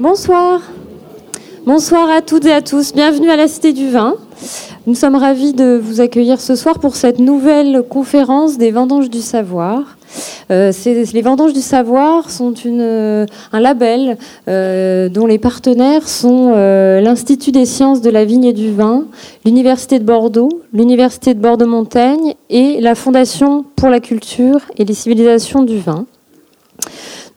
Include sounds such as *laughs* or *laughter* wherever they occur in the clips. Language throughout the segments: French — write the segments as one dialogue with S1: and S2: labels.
S1: Bonsoir. Bonsoir à toutes et à tous. Bienvenue à la Cité du Vin. Nous sommes ravis de vous accueillir ce soir pour cette nouvelle conférence des Vendanges du Savoir. Euh, les Vendanges du Savoir sont euh, un label euh, dont les partenaires sont l'Institut des sciences de la vigne et du vin, l'Université de Bordeaux, l'Université de Bordeaux-Montaigne et la Fondation pour la culture et les civilisations du vin.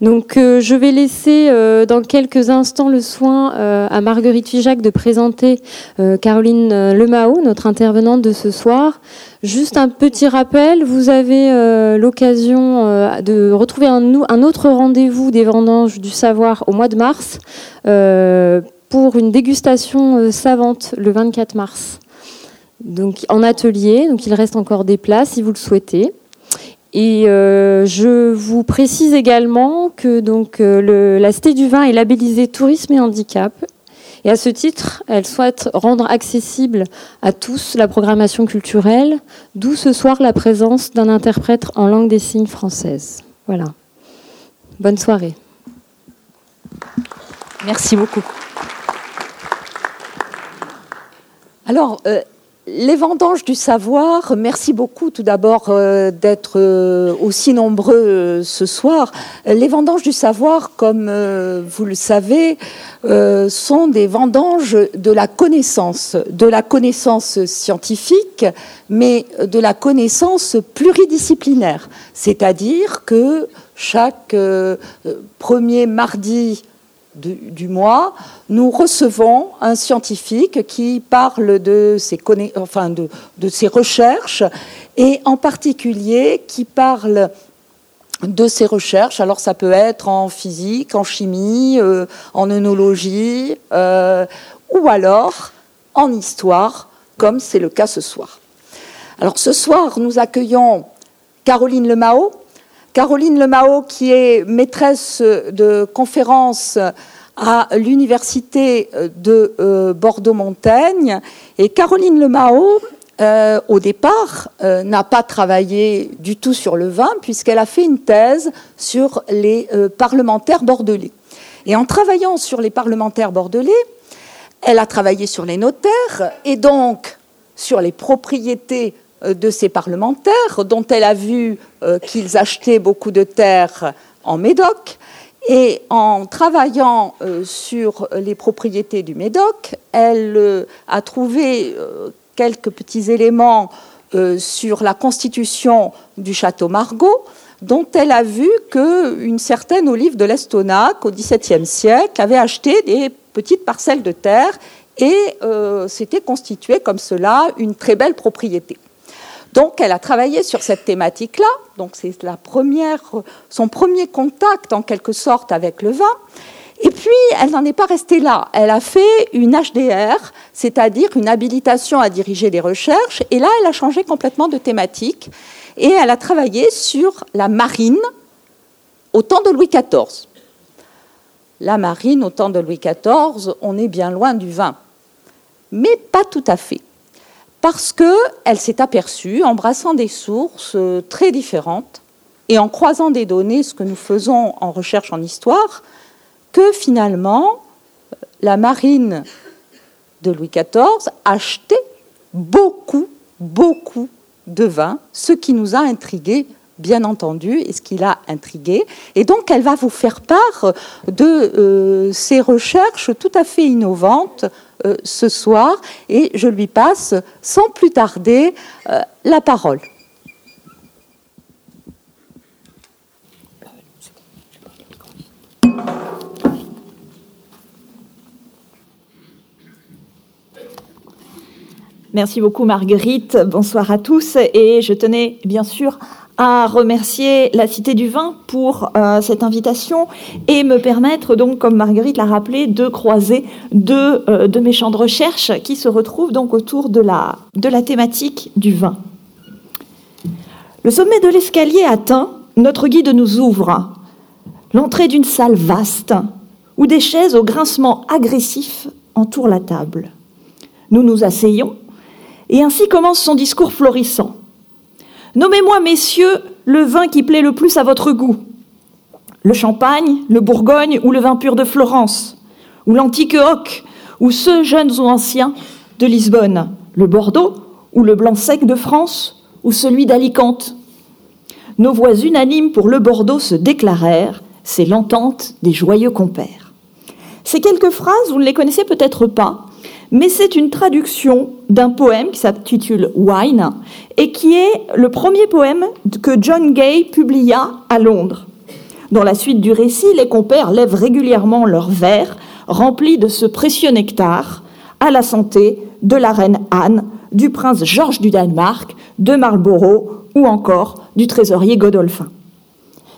S1: Donc, euh, je vais laisser euh, dans quelques instants le soin euh, à Marguerite Fijac de présenter Caroline Lemao, notre intervenante de ce soir. Juste un petit rappel, vous avez l'occasion de retrouver un, un autre rendez-vous des vendanges du savoir au mois de mars pour une dégustation savante le 24 mars. Donc en atelier, donc il reste encore des places si vous le souhaitez. Et euh, je vous précise également que donc euh, la Cité du Vin est labellisée Tourisme et Handicap. Et à ce titre, elle souhaite rendre accessible à tous la programmation culturelle, d'où ce soir la présence d'un interprète en langue des signes française. Voilà. Bonne soirée.
S2: Merci beaucoup. Alors, euh, les vendanges du savoir, merci beaucoup tout d'abord euh, d'être euh, aussi nombreux euh, ce soir. Les vendanges du savoir, comme vous le savez, sont des vendanges de la connaissance, de la connaissance scientifique, mais de la connaissance pluridisciplinaire. C'est-à-dire que chaque premier mardi du, mois, nous recevons un scientifique qui parle de ses, enfin de, ses recherches et en particulier qui parle de ses recherches. Alors ça peut être en physique, en chimie, euh, en œnologie euh, ou alors en histoire, comme c'est le cas ce soir. Alors ce soir, nous accueillons Caroline Lemao, Caroline Lemao, qui est maîtresse de conférences à l'université de euh, Bordeaux-Montaigne. Et Caroline Lemao, euh, au départ, euh, n'a pas travaillé du tout sur le vin, puisqu'elle a fait une thèse sur les parlementaires bordelais. Et en travaillant sur les parlementaires bordelais, elle a travaillé sur les notaires et donc sur les propriétés de ces parlementaires, dont elle a vu euh, qu'ils achetaient beaucoup de terres en Médoc. Et en travaillant euh, sur les propriétés du Médoc, elle a trouvé quelques petits éléments sur la constitution du château Margaux, dont elle a vu qu'une certaine Olive de l'Estonac, au XVIIe siècle, avait acheté des petites parcelles de terre et s'était constituée comme cela une très belle propriété. Donc, elle a travaillé sur cette thématique-là. C'est la son premier contact, en quelque sorte, avec le vin. Et puis, elle n'en est pas restée là. Elle a fait une HDR, c'est-à-dire une habilitation à diriger les recherches. Et là, elle a changé complètement de thématique. Et elle a travaillé sur la marine au temps de Louis XIV. La marine au temps de Louis XIV, on est bien loin du vin. Mais pas tout à fait parce qu'elle s'est aperçue, en brassant des sources euh, très différentes et en croisant des données, ce que nous faisons en recherche en histoire, que finalement, la marine de Louis XIV achetait beaucoup, beaucoup de vin, ce qui nous a intrigués bien entendu, et ce qui l'a intrigué. Et donc, elle va vous faire part de euh, ces recherches tout à fait innovantes euh, ce soir et je lui passe sans plus tarder euh, la parole.
S3: Merci beaucoup Marguerite, bonsoir à tous et je tenais bien sûr à remercier la Cité du Vin pour euh, cette invitation et me permettre donc, comme Marguerite l'a rappelé, de croiser deux euh, de mes champs de recherche qui se retrouvent donc autour de la, de la thématique du vin. Le sommet de l'escalier atteint, notre guide nous ouvre l'entrée d'une salle vaste où des chaises au grincement agressif entourent la table. Nous nous asseyons et ainsi commence son discours florissant. Nommez-moi, messieurs, le vin qui plaît le plus à votre goût. Le champagne, le bourgogne ou le vin pur de Florence. ou l'antique hoc, ou ceux jeunes ou anciens de Lisbonne, le Bordeaux, ou le blanc sec de France, ou celui d'Alicante. Nos voix unanimes pour le Bordeaux se déclarèrent, c'est l'entente des joyeux compères. Ces quelques phrases, vous ne les connaissez peut-être pas, mais c'est une traduction d'un poème qui s'intitule Wine et qui est le premier poème que John Gay publia à Londres. Dans la suite du récit, les compères lèvent régulièrement leurs verres remplis de ce précieux nectar à la santé de la reine Anne, du prince Georges du Danemark, de Marlborough ou encore du trésorier Godolphin.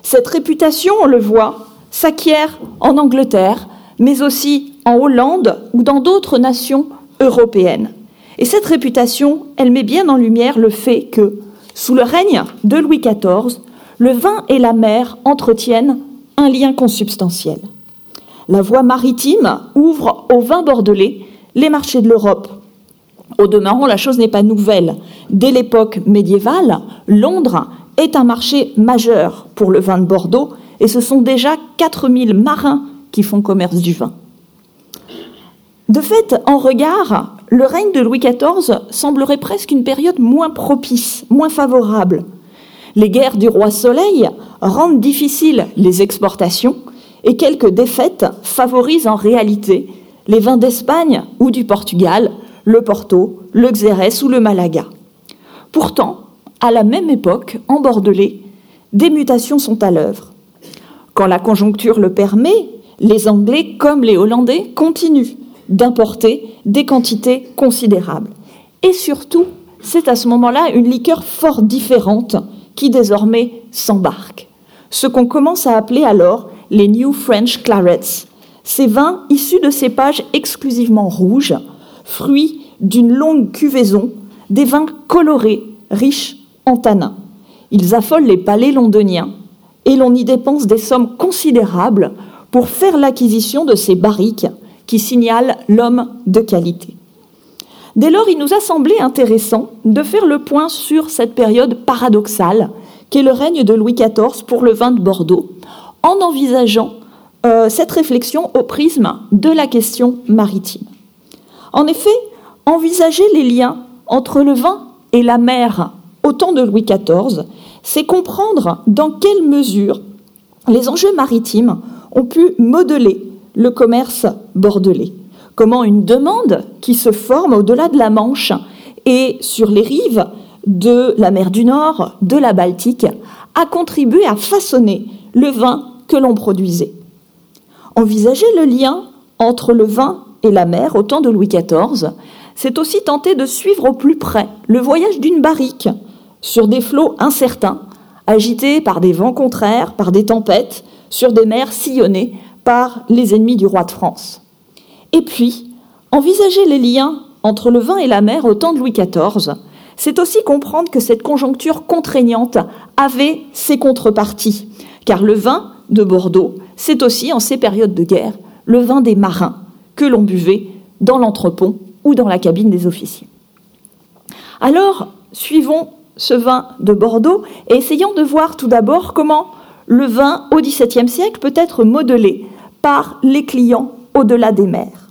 S3: Cette réputation, on le voit, s'acquiert en Angleterre, mais aussi en Hollande ou dans d'autres nations européennes. Et cette réputation, elle met bien en lumière le fait que, sous le règne de Louis XIV, le vin et la mer entretiennent un lien consubstantiel. La voie maritime ouvre au vin bordelais les marchés de l'Europe. Au demeurant, la chose n'est pas nouvelle. Dès l'époque médiévale, Londres est un marché majeur pour le vin de Bordeaux et ce sont déjà 4000 marins qui font commerce du vin. De fait, en regard, le règne de Louis XIV semblerait presque une période moins propice, moins favorable. Les guerres du roi Soleil rendent difficiles les exportations et quelques défaites favorisent en réalité les vins d'Espagne ou du Portugal, le Porto, le Xérès ou le Malaga. Pourtant, à la même époque, en Bordelais, des mutations sont à l'œuvre. Quand la conjoncture le permet, les Anglais comme les Hollandais continuent d'importer des quantités considérables. Et surtout, c'est à ce moment-là une liqueur fort différente qui désormais s'embarque. Ce qu'on commence à appeler alors les New French Clarets, ces vins issus de cépages exclusivement rouges, fruits d'une longue cuvaison, des vins colorés, riches en tanins. Ils affolent les palais londoniens et l'on y dépense des sommes considérables pour faire l'acquisition de ces barriques qui signalent l'homme de qualité. Dès lors, il nous a semblé intéressant de faire le point sur cette période paradoxale qu'est le règne de Louis XIV pour le vin de Bordeaux, en envisageant euh, cette réflexion au prisme de la question maritime. En effet, envisager les liens entre le vin et la mer au temps de Louis XIV, c'est comprendre dans quelle mesure les enjeux maritimes ont pu modeler le commerce bordelais. Comment une demande qui se forme au-delà de la Manche et sur les rives de la mer du Nord, de la Baltique, a contribué à façonner le vin que l'on produisait. Envisager le lien entre le vin et la mer au temps de Louis XIV, c'est aussi tenter de suivre au plus près le voyage d'une barrique sur des flots incertains, agités par des vents contraires, par des tempêtes, sur des mers sillonnées par les ennemis du roi de France. Et puis, envisager les liens entre le vin et la mer au temps de Louis XIV, c'est aussi comprendre que cette conjoncture contraignante avait ses contreparties, car le vin de Bordeaux, c'est aussi, en ces périodes de guerre, le vin des marins que l'on buvait dans l'entrepont ou dans la cabine des officiers. Alors, suivons ce vin de Bordeaux et essayons de voir tout d'abord comment le vin au XVIIe siècle peut être modelé les clients au-delà des mers.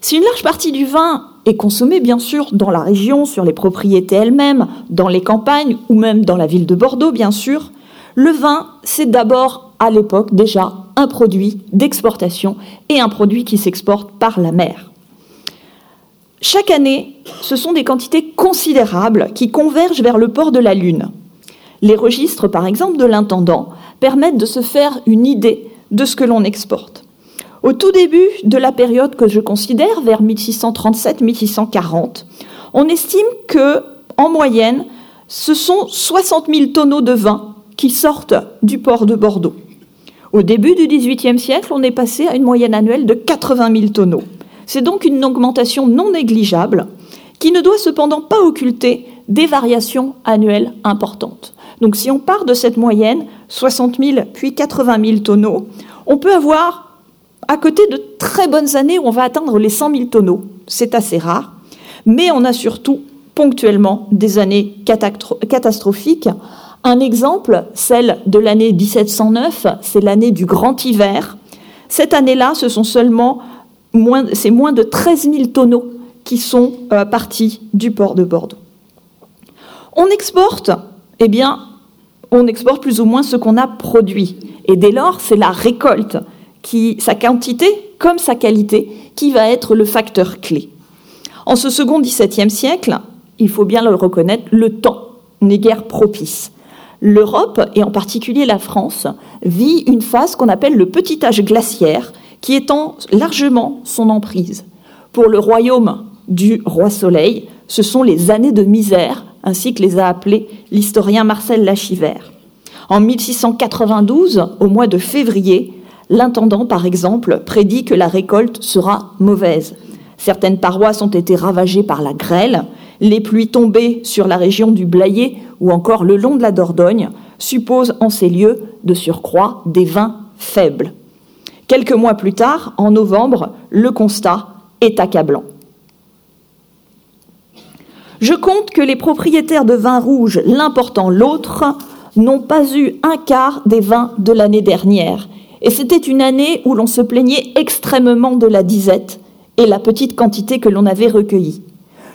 S3: Si une large partie du vin est consommée, bien sûr, dans la région, sur les propriétés elles-mêmes, dans les campagnes ou même dans la ville de Bordeaux, bien sûr, le vin, c'est d'abord à l'époque déjà un produit d'exportation et un produit qui s'exporte par la mer. Chaque année, ce sont des quantités considérables qui convergent vers le port de la Lune. Les registres, par exemple, de l'intendant permettent de se faire une idée de ce que l'on exporte. Au tout début de la période que je considère, vers 1637-1640, on estime que, en moyenne, ce sont 60 000 tonneaux de vin qui sortent du port de Bordeaux. Au début du XVIIIe siècle, on est passé à une moyenne annuelle de 80 000 tonneaux. C'est donc une augmentation non négligeable qui ne doit cependant pas occulter des variations annuelles importantes. Donc si on part de cette moyenne, 60 000 puis 80 000 tonneaux, on peut avoir à côté de très bonnes années où on va atteindre les 100 000 tonneaux. C'est assez rare. Mais on a surtout ponctuellement des années catastrophiques. Un exemple, celle de l'année 1709, c'est l'année du grand hiver. Cette année-là, ce sont seulement moins, c'est moins de 13 000 tonneaux qui sont euh, partis du port de Bordeaux. On exporte, eh bien, on exporte plus ou moins ce qu'on a produit. Et dès lors, c'est la récolte, sa quantité comme sa qualité, qui va être le facteur clé. En ce second XVIIe siècle, il faut bien le reconnaître, le temps n'est guère propice. L'Europe, et en particulier la France, vit une phase qu'on appelle le petit âge glaciaire, qui étend largement son emprise. Pour le royaume du roi Soleil, ce sont les années de misère, ainsi que les a appelées l'historien Marcel Lachivert. En 1692, au mois de février, l'intendant, par exemple, prédit que la récolte sera mauvaise. Certaines paroisses ont été ravagées par la grêle, les pluies tombées sur la région du Blayais ou encore le long de la Dordogne supposent en ces lieux de surcroît des vins faibles. Quelques mois plus tard, en novembre, le constat est accablant. Je compte que les propriétaires de vins rouges, l'un l'autre, n'ont pas eu un quart des vins de l'année dernière. Et c'était une année où l'on se plaignait extrêmement de la disette et la petite quantité que l'on avait recueillie.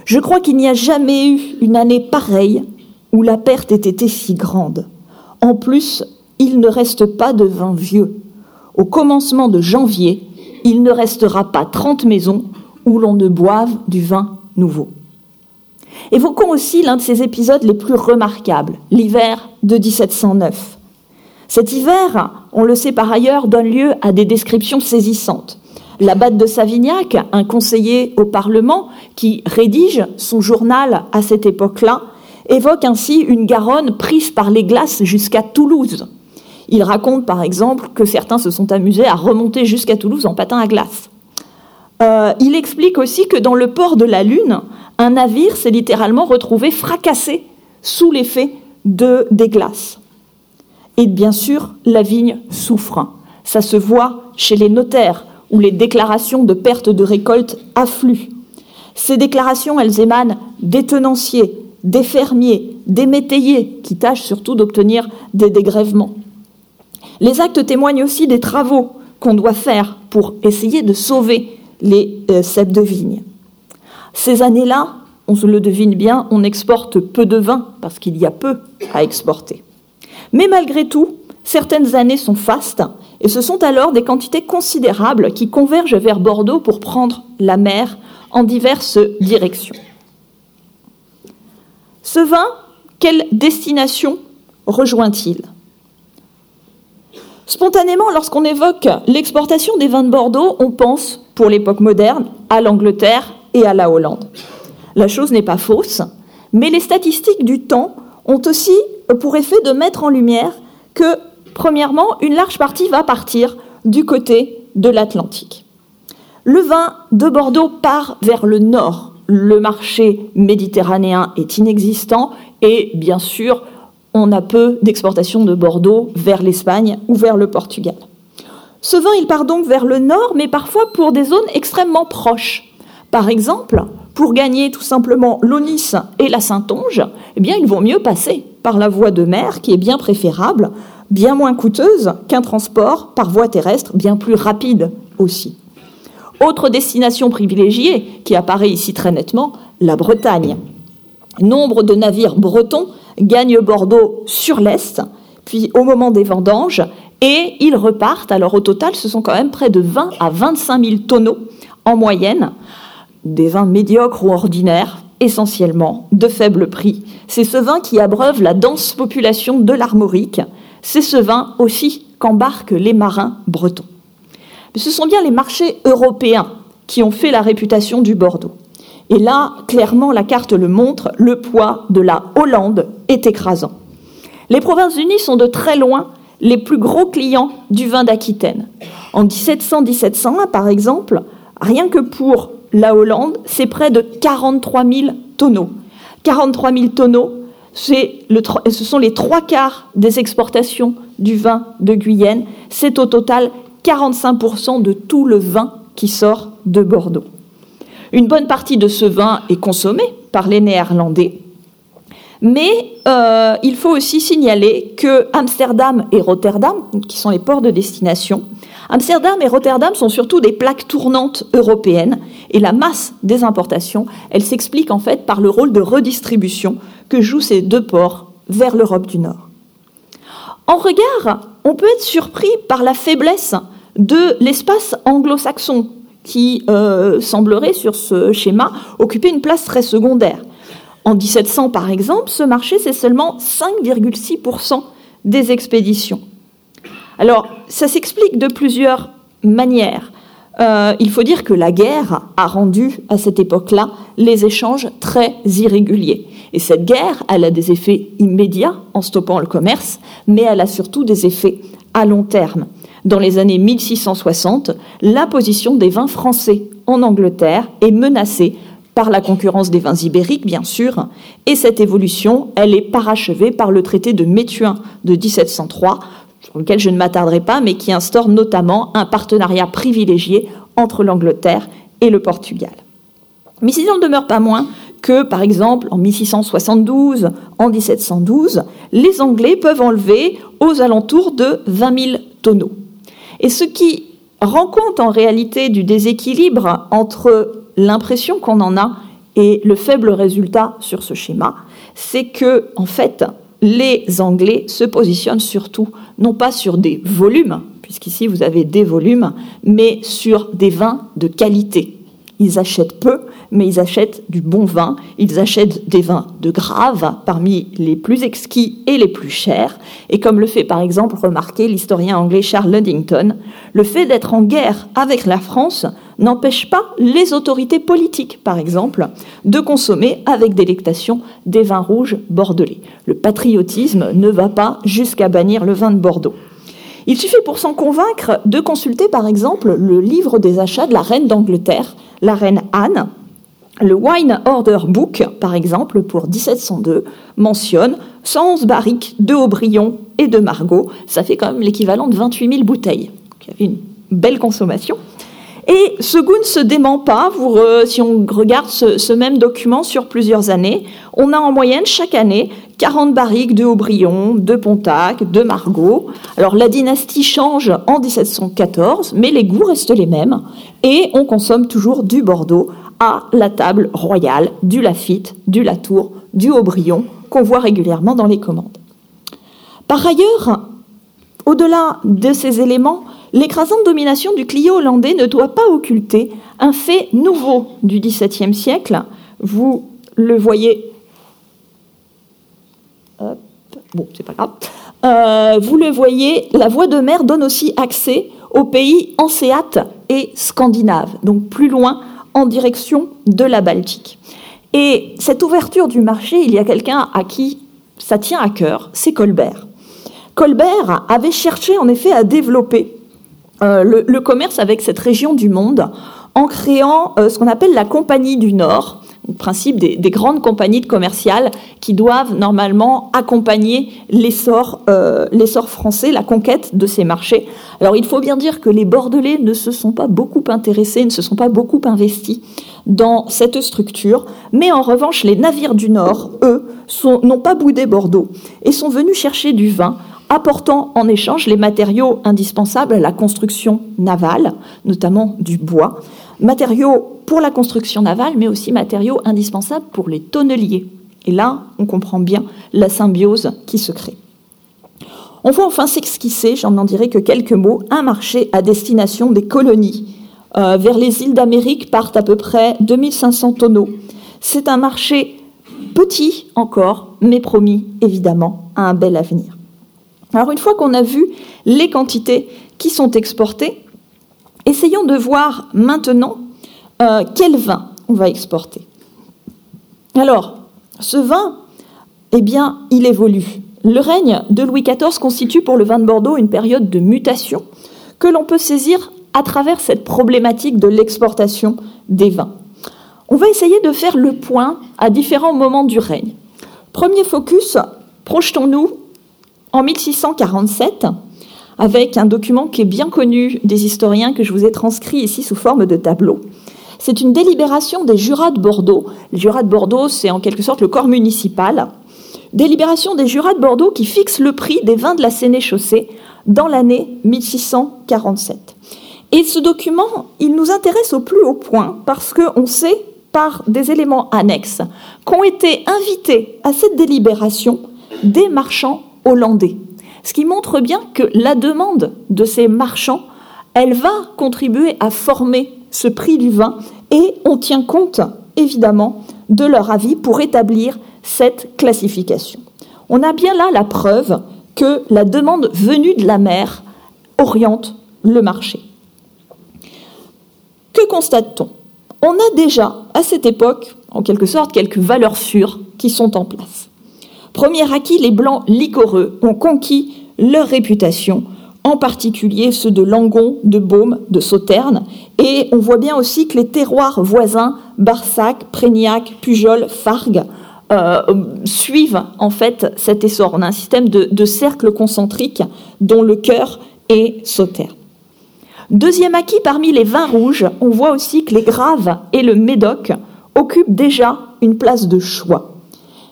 S3: Je crois qu'il n'y a jamais eu une année pareille où la perte ait été si grande. En plus, il ne reste pas de vin vieux. Au commencement de janvier, il ne restera pas 30 maisons où l'on ne boive du vin nouveau. Évoquons aussi l'un de ces épisodes les plus remarquables, l'hiver de 1709. Cet hiver, on le sait par ailleurs, donne lieu à des descriptions saisissantes. L'abbate de Savignac, un conseiller au Parlement qui rédige son journal à cette époque-là, évoque ainsi une Garonne prise par les glaces jusqu'à Toulouse. Il raconte par exemple que certains se sont amusés à remonter jusqu'à Toulouse en patin à glace. Euh, il explique aussi que dans le port de la Lune, un navire s'est littéralement retrouvé fracassé sous l'effet de, des glaces. Et bien sûr, la vigne souffre. Ça se voit chez les notaires, où les déclarations de perte de récolte affluent. Ces déclarations, elles émanent des tenanciers, des fermiers, des métayers, qui tâchent surtout d'obtenir des dégrèvements. Les actes témoignent aussi des travaux qu'on doit faire pour essayer de sauver les euh, de vigne. Ces années-là, on se le devine bien, on exporte peu de vin parce qu'il y a peu à exporter. Mais malgré tout, certaines années sont fastes et ce sont alors des quantités considérables qui convergent vers Bordeaux pour prendre la mer en diverses directions. Ce vin, quelle destination rejoint-il? Spontanément, lorsqu'on évoque l'exportation des vins de Bordeaux, on pense, pour l'époque moderne, à l'Angleterre et à la Hollande. La chose n'est pas fausse, mais les statistiques du temps ont aussi pour effet de mettre en lumière que, premièrement, une large partie va partir du côté de l'Atlantique. Le vin de Bordeaux part vers le nord. Le marché méditerranéen est inexistant et, bien sûr, on a peu d'exportation de Bordeaux vers l'Espagne ou vers le Portugal. Ce vin, il part donc vers le nord, mais parfois pour des zones extrêmement proches. Par exemple, pour gagner tout simplement l'Onis et la Saintonge, eh bien, il vaut mieux passer par la voie de mer, qui est bien préférable, bien moins coûteuse qu'un transport par voie terrestre, bien plus rapide aussi. Autre destination privilégiée qui apparaît ici très nettement, la Bretagne. Nombre de navires bretons gagnent Bordeaux sur l'est, puis au moment des vendanges, et ils repartent. Alors au total, ce sont quand même près de 20 à 25 000 tonneaux en moyenne, des vins médiocres ou ordinaires, essentiellement de faible prix. C'est ce vin qui abreuve la dense population de l'Armorique. C'est ce vin aussi qu'embarquent les marins bretons. Mais ce sont bien les marchés européens qui ont fait la réputation du Bordeaux. Et là, clairement, la carte le montre, le poids de la Hollande est écrasant. Les Provinces-Unies sont de très loin les plus gros clients du vin d'Aquitaine. En 1700-1701, par exemple, rien que pour la Hollande, c'est près de 43 000 tonneaux. 43 000 tonneaux, ce sont les trois quarts des exportations du vin de Guyenne. C'est au total 45% de tout le vin qui sort de Bordeaux. Une bonne partie de ce vin est consommé par les Néerlandais, mais euh, il faut aussi signaler que Amsterdam et Rotterdam, qui sont les ports de destination, Amsterdam et Rotterdam sont surtout des plaques tournantes européennes. Et la masse des importations, elle s'explique en fait par le rôle de redistribution que jouent ces deux ports vers l'Europe du Nord. En regard, on peut être surpris par la faiblesse de l'espace anglo-saxon qui euh, semblerait sur ce schéma occuper une place très secondaire. En 1700, par exemple, ce marché, c'est seulement 5,6% des expéditions. Alors, ça s'explique de plusieurs manières. Euh, il faut dire que la guerre a rendu à cette époque-là les échanges très irréguliers. Et cette guerre, elle a des effets immédiats en stoppant le commerce, mais elle a surtout des effets à long terme. Dans les années 1660, la position des vins français en Angleterre est menacée par la concurrence des vins ibériques, bien sûr, et cette évolution, elle est parachevée par le traité de Métuin de 1703, sur lequel je ne m'attarderai pas, mais qui instaure notamment un partenariat privilégié entre l'Angleterre et le Portugal. Mais il n'en demeure pas moins que, par exemple, en 1672, en 1712, les Anglais peuvent enlever aux alentours de 20 000 tonneaux. Et ce qui rend compte en réalité du déséquilibre entre l'impression qu'on en a et le faible résultat sur ce schéma, c'est que, en fait, les Anglais se positionnent surtout, non pas sur des volumes, puisqu'ici vous avez des volumes, mais sur des vins de qualité. Ils achètent peu, mais ils achètent du bon vin, ils achètent des vins de grave, parmi les plus exquis et les plus chers. Et comme le fait par exemple remarquer l'historien anglais Charles Ludington, le fait d'être en guerre avec la France n'empêche pas les autorités politiques, par exemple, de consommer avec délectation des vins rouges bordelais. Le patriotisme ne va pas jusqu'à bannir le vin de Bordeaux. Il suffit pour s'en convaincre de consulter par exemple le livre des achats de la reine d'Angleterre, la reine Anne. Le Wine Order Book, par exemple, pour 1702, mentionne 111 barriques de Aubryon et de Margot. Ça fait quand même l'équivalent de 28 000 bouteilles. il y avait une belle consommation. Et ce goût ne se dément pas. si on regarde ce, même document sur plusieurs années, on a en moyenne chaque année 40 barriques de Aubryon, de Pontac, de Margot. Alors la dynastie change en 1714, mais les goûts restent les mêmes. Et on consomme toujours du Bordeaux à la table royale, du Lafitte, du Latour, du Aubryon, qu'on voit régulièrement dans les commandes. Par ailleurs, au-delà de ces éléments, l'écrasante domination du Clio hollandais ne doit pas occulter un fait nouveau du XVIIe siècle. Vous le voyez. bon, c'est pas grave. Euh, vous le voyez, la voie de mer donne aussi accès aux pays hanséates et scandinaves, donc plus loin en direction de la Baltique. Et cette ouverture du marché, il y a quelqu'un à qui ça tient à cœur, c'est Colbert. Colbert avait cherché en effet à développer euh, le, commerce avec cette région du monde en créant euh, ce qu'on appelle la Compagnie du Nord, le principe des, grandes compagnies commerciales qui doivent normalement accompagner euh, l'essor français, la conquête de ces marchés. Alors il faut bien dire que les Bordelais ne se sont pas beaucoup intéressés, ne se sont pas beaucoup investis dans cette structure, mais en revanche les navires du Nord, eux, n'ont pas boudé Bordeaux et sont venus chercher du vin apportant en échange les matériaux indispensables à la construction navale, notamment du bois, matériaux pour la construction navale, mais aussi matériaux indispensables pour les tonneliers. Et là, on comprend bien la symbiose qui se crée. On voit enfin s'esquisser, j'en en dirai que quelques mots, un marché à destination des colonies. Euh, vers les îles d'Amérique partent à peu près 2500 tonneaux. C'est un marché petit encore, mais promis évidemment à un bel avenir. Alors une fois qu'on a vu les quantités qui sont exportées, essayons de voir maintenant euh, quel vin on va exporter. Alors, ce vin, eh bien, il évolue. Le règne de Louis XIV constitue pour le vin de Bordeaux une période de mutation que l'on peut saisir à travers cette problématique de l'exportation des vins. On va essayer de faire le point à différents moments du règne. Premier focus, projetons-nous en 1647 avec un document qui est bien connu des historiens que je vous ai transcrit ici sous forme de tableau. C'est une délibération des jurats de Bordeaux. Les jurats de Bordeaux, c'est en quelque sorte le corps municipal. Délibération des jurats de Bordeaux qui fixe le prix des vins de la Sénéchaussée dans l'année 1647. Et ce document, il nous intéresse au plus haut point parce qu'on sait par des éléments annexes qu'ont été invités à cette délibération des marchands hollandais. Ce qui montre bien que la demande de ces marchands, elle va contribuer à former ce prix du vin et on tient compte évidemment de leur avis pour établir cette classification. On a bien là la preuve que la demande venue de la mer oriente le marché. Que constate-t-on? On a déjà, à cette époque, en quelque sorte, quelques valeurs sûres qui sont en place. Premier acquis, les blancs liquoreux ont conquis leur réputation, en particulier ceux de Langon, de Baume, de Sauterne, et on voit bien aussi que les terroirs voisins, Barsac, Prégnac, Pujol, Fargue, euh, suivent en fait cet essor. On a un système de, de cercles concentriques dont le cœur est Sauterne. Deuxième acquis, parmi les vins rouges, on voit aussi que les Graves et le Médoc occupent déjà une place de choix.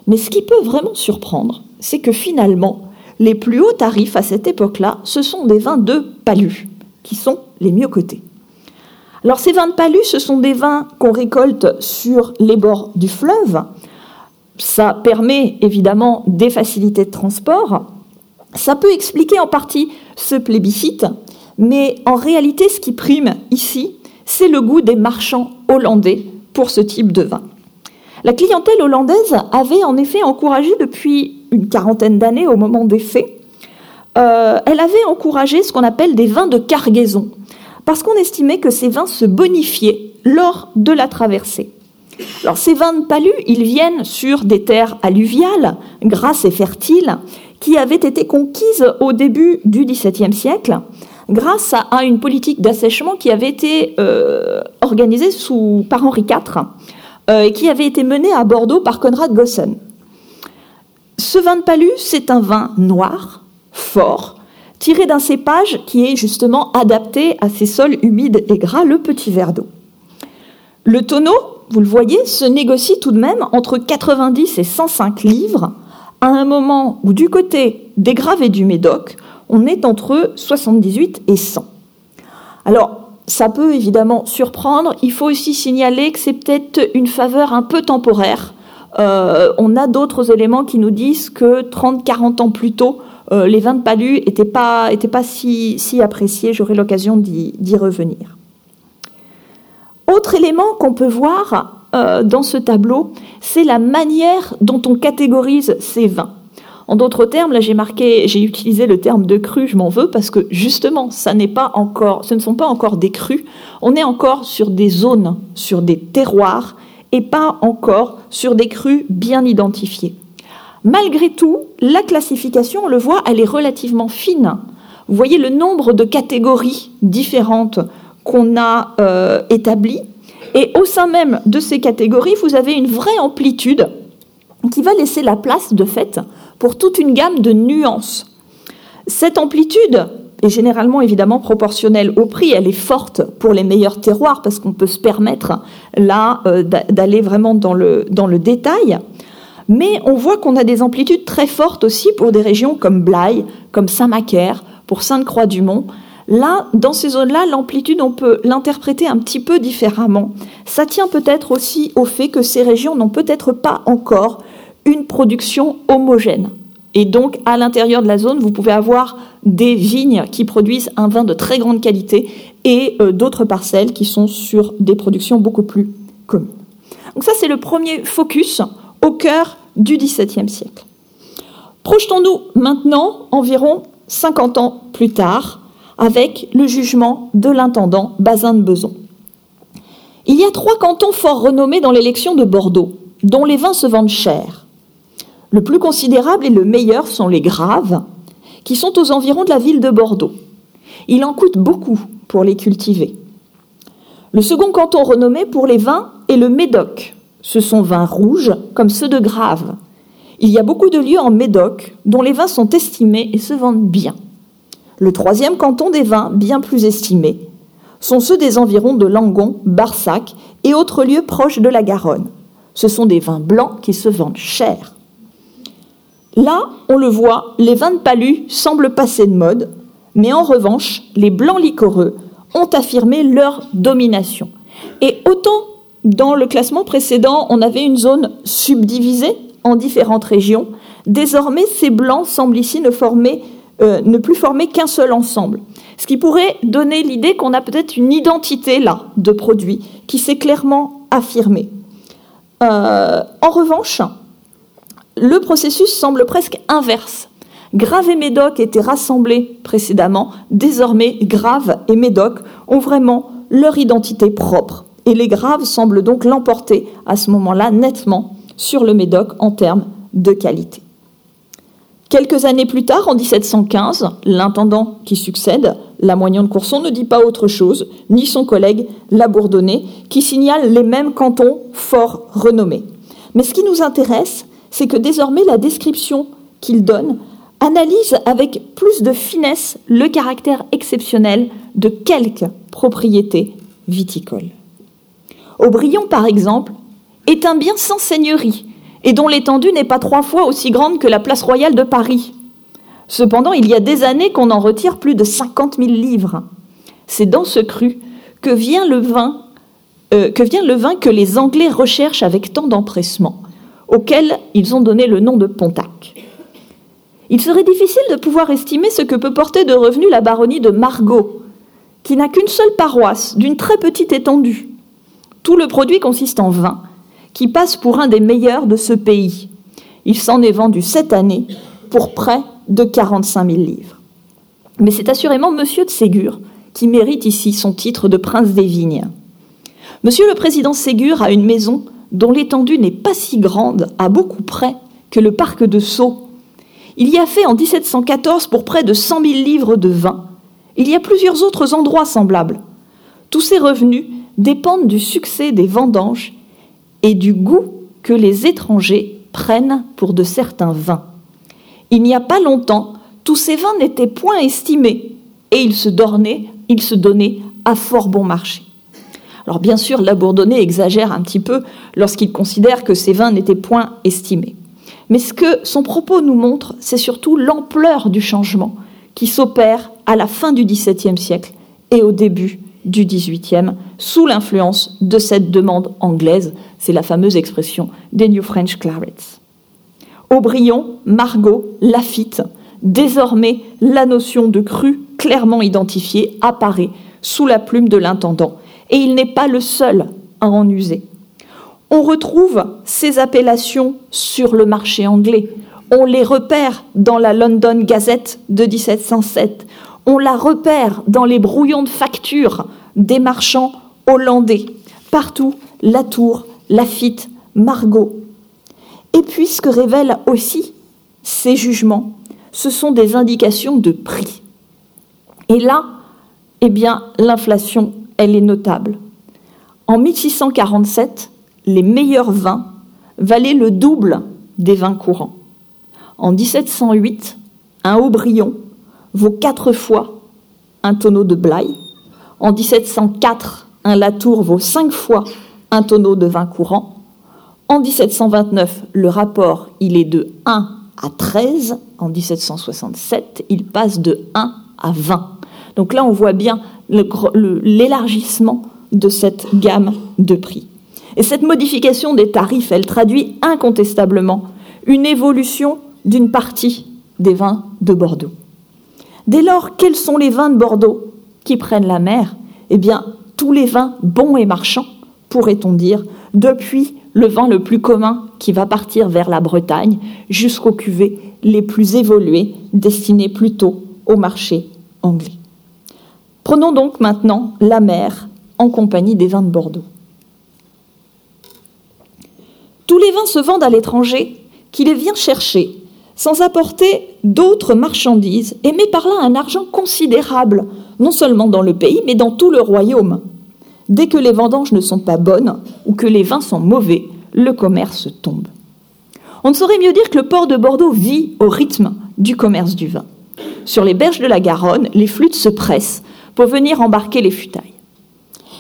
S3: Mais ce qui peut vraiment surprendre, c'est que finalement, les plus hauts tarifs à cette époque-là, ce sont des vins de Palu, qui sont les mieux cotés. Alors ces vins de Palu, ce sont des vins qu'on récolte sur les bords du fleuve. Ça permet évidemment des facilités de transport. Ça peut expliquer en partie ce plébiscite, mais en réalité, ce qui prime ici, c'est le goût des marchands hollandais pour ce type de vin. La clientèle hollandaise avait en effet encouragé depuis une quarantaine d'années au moment des faits, euh, elle avait encouragé ce qu'on appelle des vins de cargaison, parce qu'on estimait que ces vins se bonifiaient lors de la traversée. Alors ces vins de palu, ils viennent sur des terres alluviales, grasses et fertiles, qui avaient été conquises au début du XVIIe siècle grâce à une politique d'assèchement qui avait été euh, organisée sous, par Henri IV euh, qui avait été menée à Bordeaux par Conrad Gossen. Ce vin de Palu, c'est un vin noir, fort, tiré d'un cépage qui est justement adapté à ces sols humides et gras, le petit verre d'eau. Le tonneau, vous le voyez, se négocie tout de même entre 90 et 105 livres, à un moment où du côté des Graves du Médoc, on est entre 78 et 100. Alors, ça peut évidemment surprendre. Il faut aussi signaler que c'est peut-être une faveur un peu temporaire. Euh, on a d'autres éléments qui nous disent que 30-40 ans plus tôt, euh, les vins de Palu n'étaient pas, si appréciés. J'aurai l'occasion d'y revenir. Autre élément qu'on peut voir euh, dans ce tableau, c'est la manière dont on catégorise ces vins. En d'autres termes, là j'ai marqué, j'ai utilisé le terme de cru, je m'en veux parce que justement, ce ne sont pas encore des crus. On est encore sur des zones, sur des terroirs et pas encore sur des crus bien identifiés. Malgré tout, la classification, on le voit, elle est relativement fine. Vous voyez le nombre de catégories différentes qu'on a euh, établies. Et au sein même de ces catégories, vous avez une vraie amplitude qui va laisser la place, de fait, pour toute une gamme de nuances. Cette amplitude est généralement évidemment proportionnelle au prix. Elle est forte pour les meilleurs terroirs parce qu'on peut se permettre là euh, d'aller vraiment dans le, dans le détail. Mais on voit qu'on a des amplitudes très fortes aussi pour des régions comme Blaye, comme Saint-Macaire, pour Sainte-Croix-du-Mont. Là, dans ces zones-là, l'amplitude, on peut l'interpréter un petit peu différemment. Ça tient peut-être aussi au fait que ces régions n'ont peut-être pas encore une production homogène. Et donc, à l'intérieur de la zone, vous pouvez avoir des vignes qui produisent un vin de très grande qualité et euh, d'autres parcelles qui sont sur des productions beaucoup plus communes. Donc ça, c'est le premier focus au cœur du XVIIe siècle. Projetons-nous maintenant environ 50 ans plus tard avec le jugement de l'intendant Bazin de Beson. Il y a trois cantons fort renommés dans l'élection de Bordeaux, dont les vins se vendent cher. Le plus considérable et le meilleur sont les Graves, qui sont aux environs de la ville de Bordeaux. Il en coûte beaucoup pour les cultiver. Le second canton renommé pour les vins est le Médoc. Ce sont vins rouges comme ceux de Graves. Il y a beaucoup de lieux en Médoc dont les vins sont estimés et se vendent bien. Le troisième canton des vins, bien plus estimés, sont ceux des environs de Langon, Barsac et autres lieux proches de la Garonne. Ce sont des vins blancs qui se vendent cher. Là, on le voit, les vins de palu semblent passer de mode, mais en revanche, les blancs liquoreux ont affirmé leur domination. Et autant dans le classement précédent, on avait une zone subdivisée en différentes régions, désormais ces blancs semblent ici ne, euh, plus former qu'un seul ensemble. Ce qui pourrait donner l'idée qu'on a peut-être une identité là de produit qui s'est clairement affirmée. Euh, en revanche, le processus semble presque inverse. Grave et Médoc étaient rassemblés précédemment, désormais Grave et Médoc ont vraiment leur identité propre. Et les Graves semblent donc l'emporter à ce moment-là nettement sur le Médoc en termes de qualité. Quelques années plus tard, en 1715, l'intendant qui succède, Lamoignon de Courson, ne dit pas autre chose, ni son collègue Labourdonnais, qui signale les mêmes cantons fort renommés. Mais ce qui nous intéresse, c'est que désormais la description qu'il donne analyse avec plus de finesse le caractère exceptionnel de quelques propriétés viticoles. Aubryon, par exemple, est un bien sans seigneurie et dont l'étendue n'est pas trois fois aussi grande que la place royale de Paris. Cependant, il y a des années qu'on en retire plus de 50 000 livres. C'est dans ce cru que vient le vin, euh, que vient le vin que les Anglais recherchent avec tant d'empressement, auquel ils ont donné le nom de Pontac. Il serait difficile de pouvoir estimer ce que peut porter de revenus la baronnie de Margaux, qui n'a qu'une seule paroisse, d'une très petite étendue. Tout le produit consiste en vin, qui passe pour un des meilleurs de ce pays. Il s'en est vendu cette année pour près de 45 000 livres. Mais c'est assurément Monsieur de Ségur qui mérite ici son titre de prince des vignes. Monsieur le président Ségur a une maison dont l'étendue n'est pas si grande, à beaucoup près, que le parc de Sceaux. Il y a fait en 1714 pour près de 100 000 livres de vin. Il y a plusieurs autres endroits semblables. Tous ces revenus dépendent du succès des vendanges et du goût que les étrangers prennent pour de certains vins. Il n'y a pas longtemps, tous ces vins n'étaient point estimés et ils se, donnaient, ils se donnaient à fort bon marché. Alors bien sûr, Labourdonnais exagère un petit peu lorsqu'il considère que ces vins n'étaient point estimés. Mais ce que son propos nous montre, c'est surtout l'ampleur du changement qui s'opère à la fin du XVIIe siècle et au début du XVIIIe, sous l'influence de cette demande anglaise. C'est la fameuse expression des New French Clarets. Aubryon, Margot, Lafitte, désormais la notion de cru clairement identifiée apparaît sous la plume de l'intendant, et il n'est pas le seul à en user. On retrouve ces appellations sur le marché anglais. On les repère dans la London Gazette de 1707 on la repère dans les brouillons de factures des marchands hollandais. Partout, la tour, Lafitte, Margot. Et puis ce que révèlent aussi ces jugements, ce sont des indications de prix. Et là, eh bien, l'inflation, elle est notable. En 1647, les meilleurs vins valaient le double des vins courants. En 1708, un Aubryon vaut quatre fois un tonneau de Blaye. En 1704, un Latour vaut cinq fois un tonneau de vin courant. En 1729, le rapport, il est de 1 à 13. En 1767, il passe de 1 à 20. Donc là, on voit bien l'élargissement de cette gamme de prix. Et cette modification des tarifs, elle traduit incontestablement une évolution d'une partie des vins de Bordeaux. Dès lors, quels sont les vins de Bordeaux qui prennent la mer? Eh bien, tous les vins bons et marchands, pourrait-on dire, depuis le vin le plus commun qui va partir vers la Bretagne jusqu'aux cuvées les plus évoluées destinées plutôt au marché anglais. Prenons donc maintenant la mer en compagnie des vins de Bordeaux. Tous les vins se vendent à l'étranger qui les vient chercher sans apporter d'autres marchandises, et met par là un argent considérable, non seulement dans le pays, mais dans tout le royaume. Dès que les vendanges ne sont pas bonnes ou que les vins sont mauvais, le commerce tombe. On ne saurait mieux dire que le port de Bordeaux vit au rythme du commerce du vin. Sur les berges de la Garonne, les flûtes se pressent pour venir embarquer les futailles.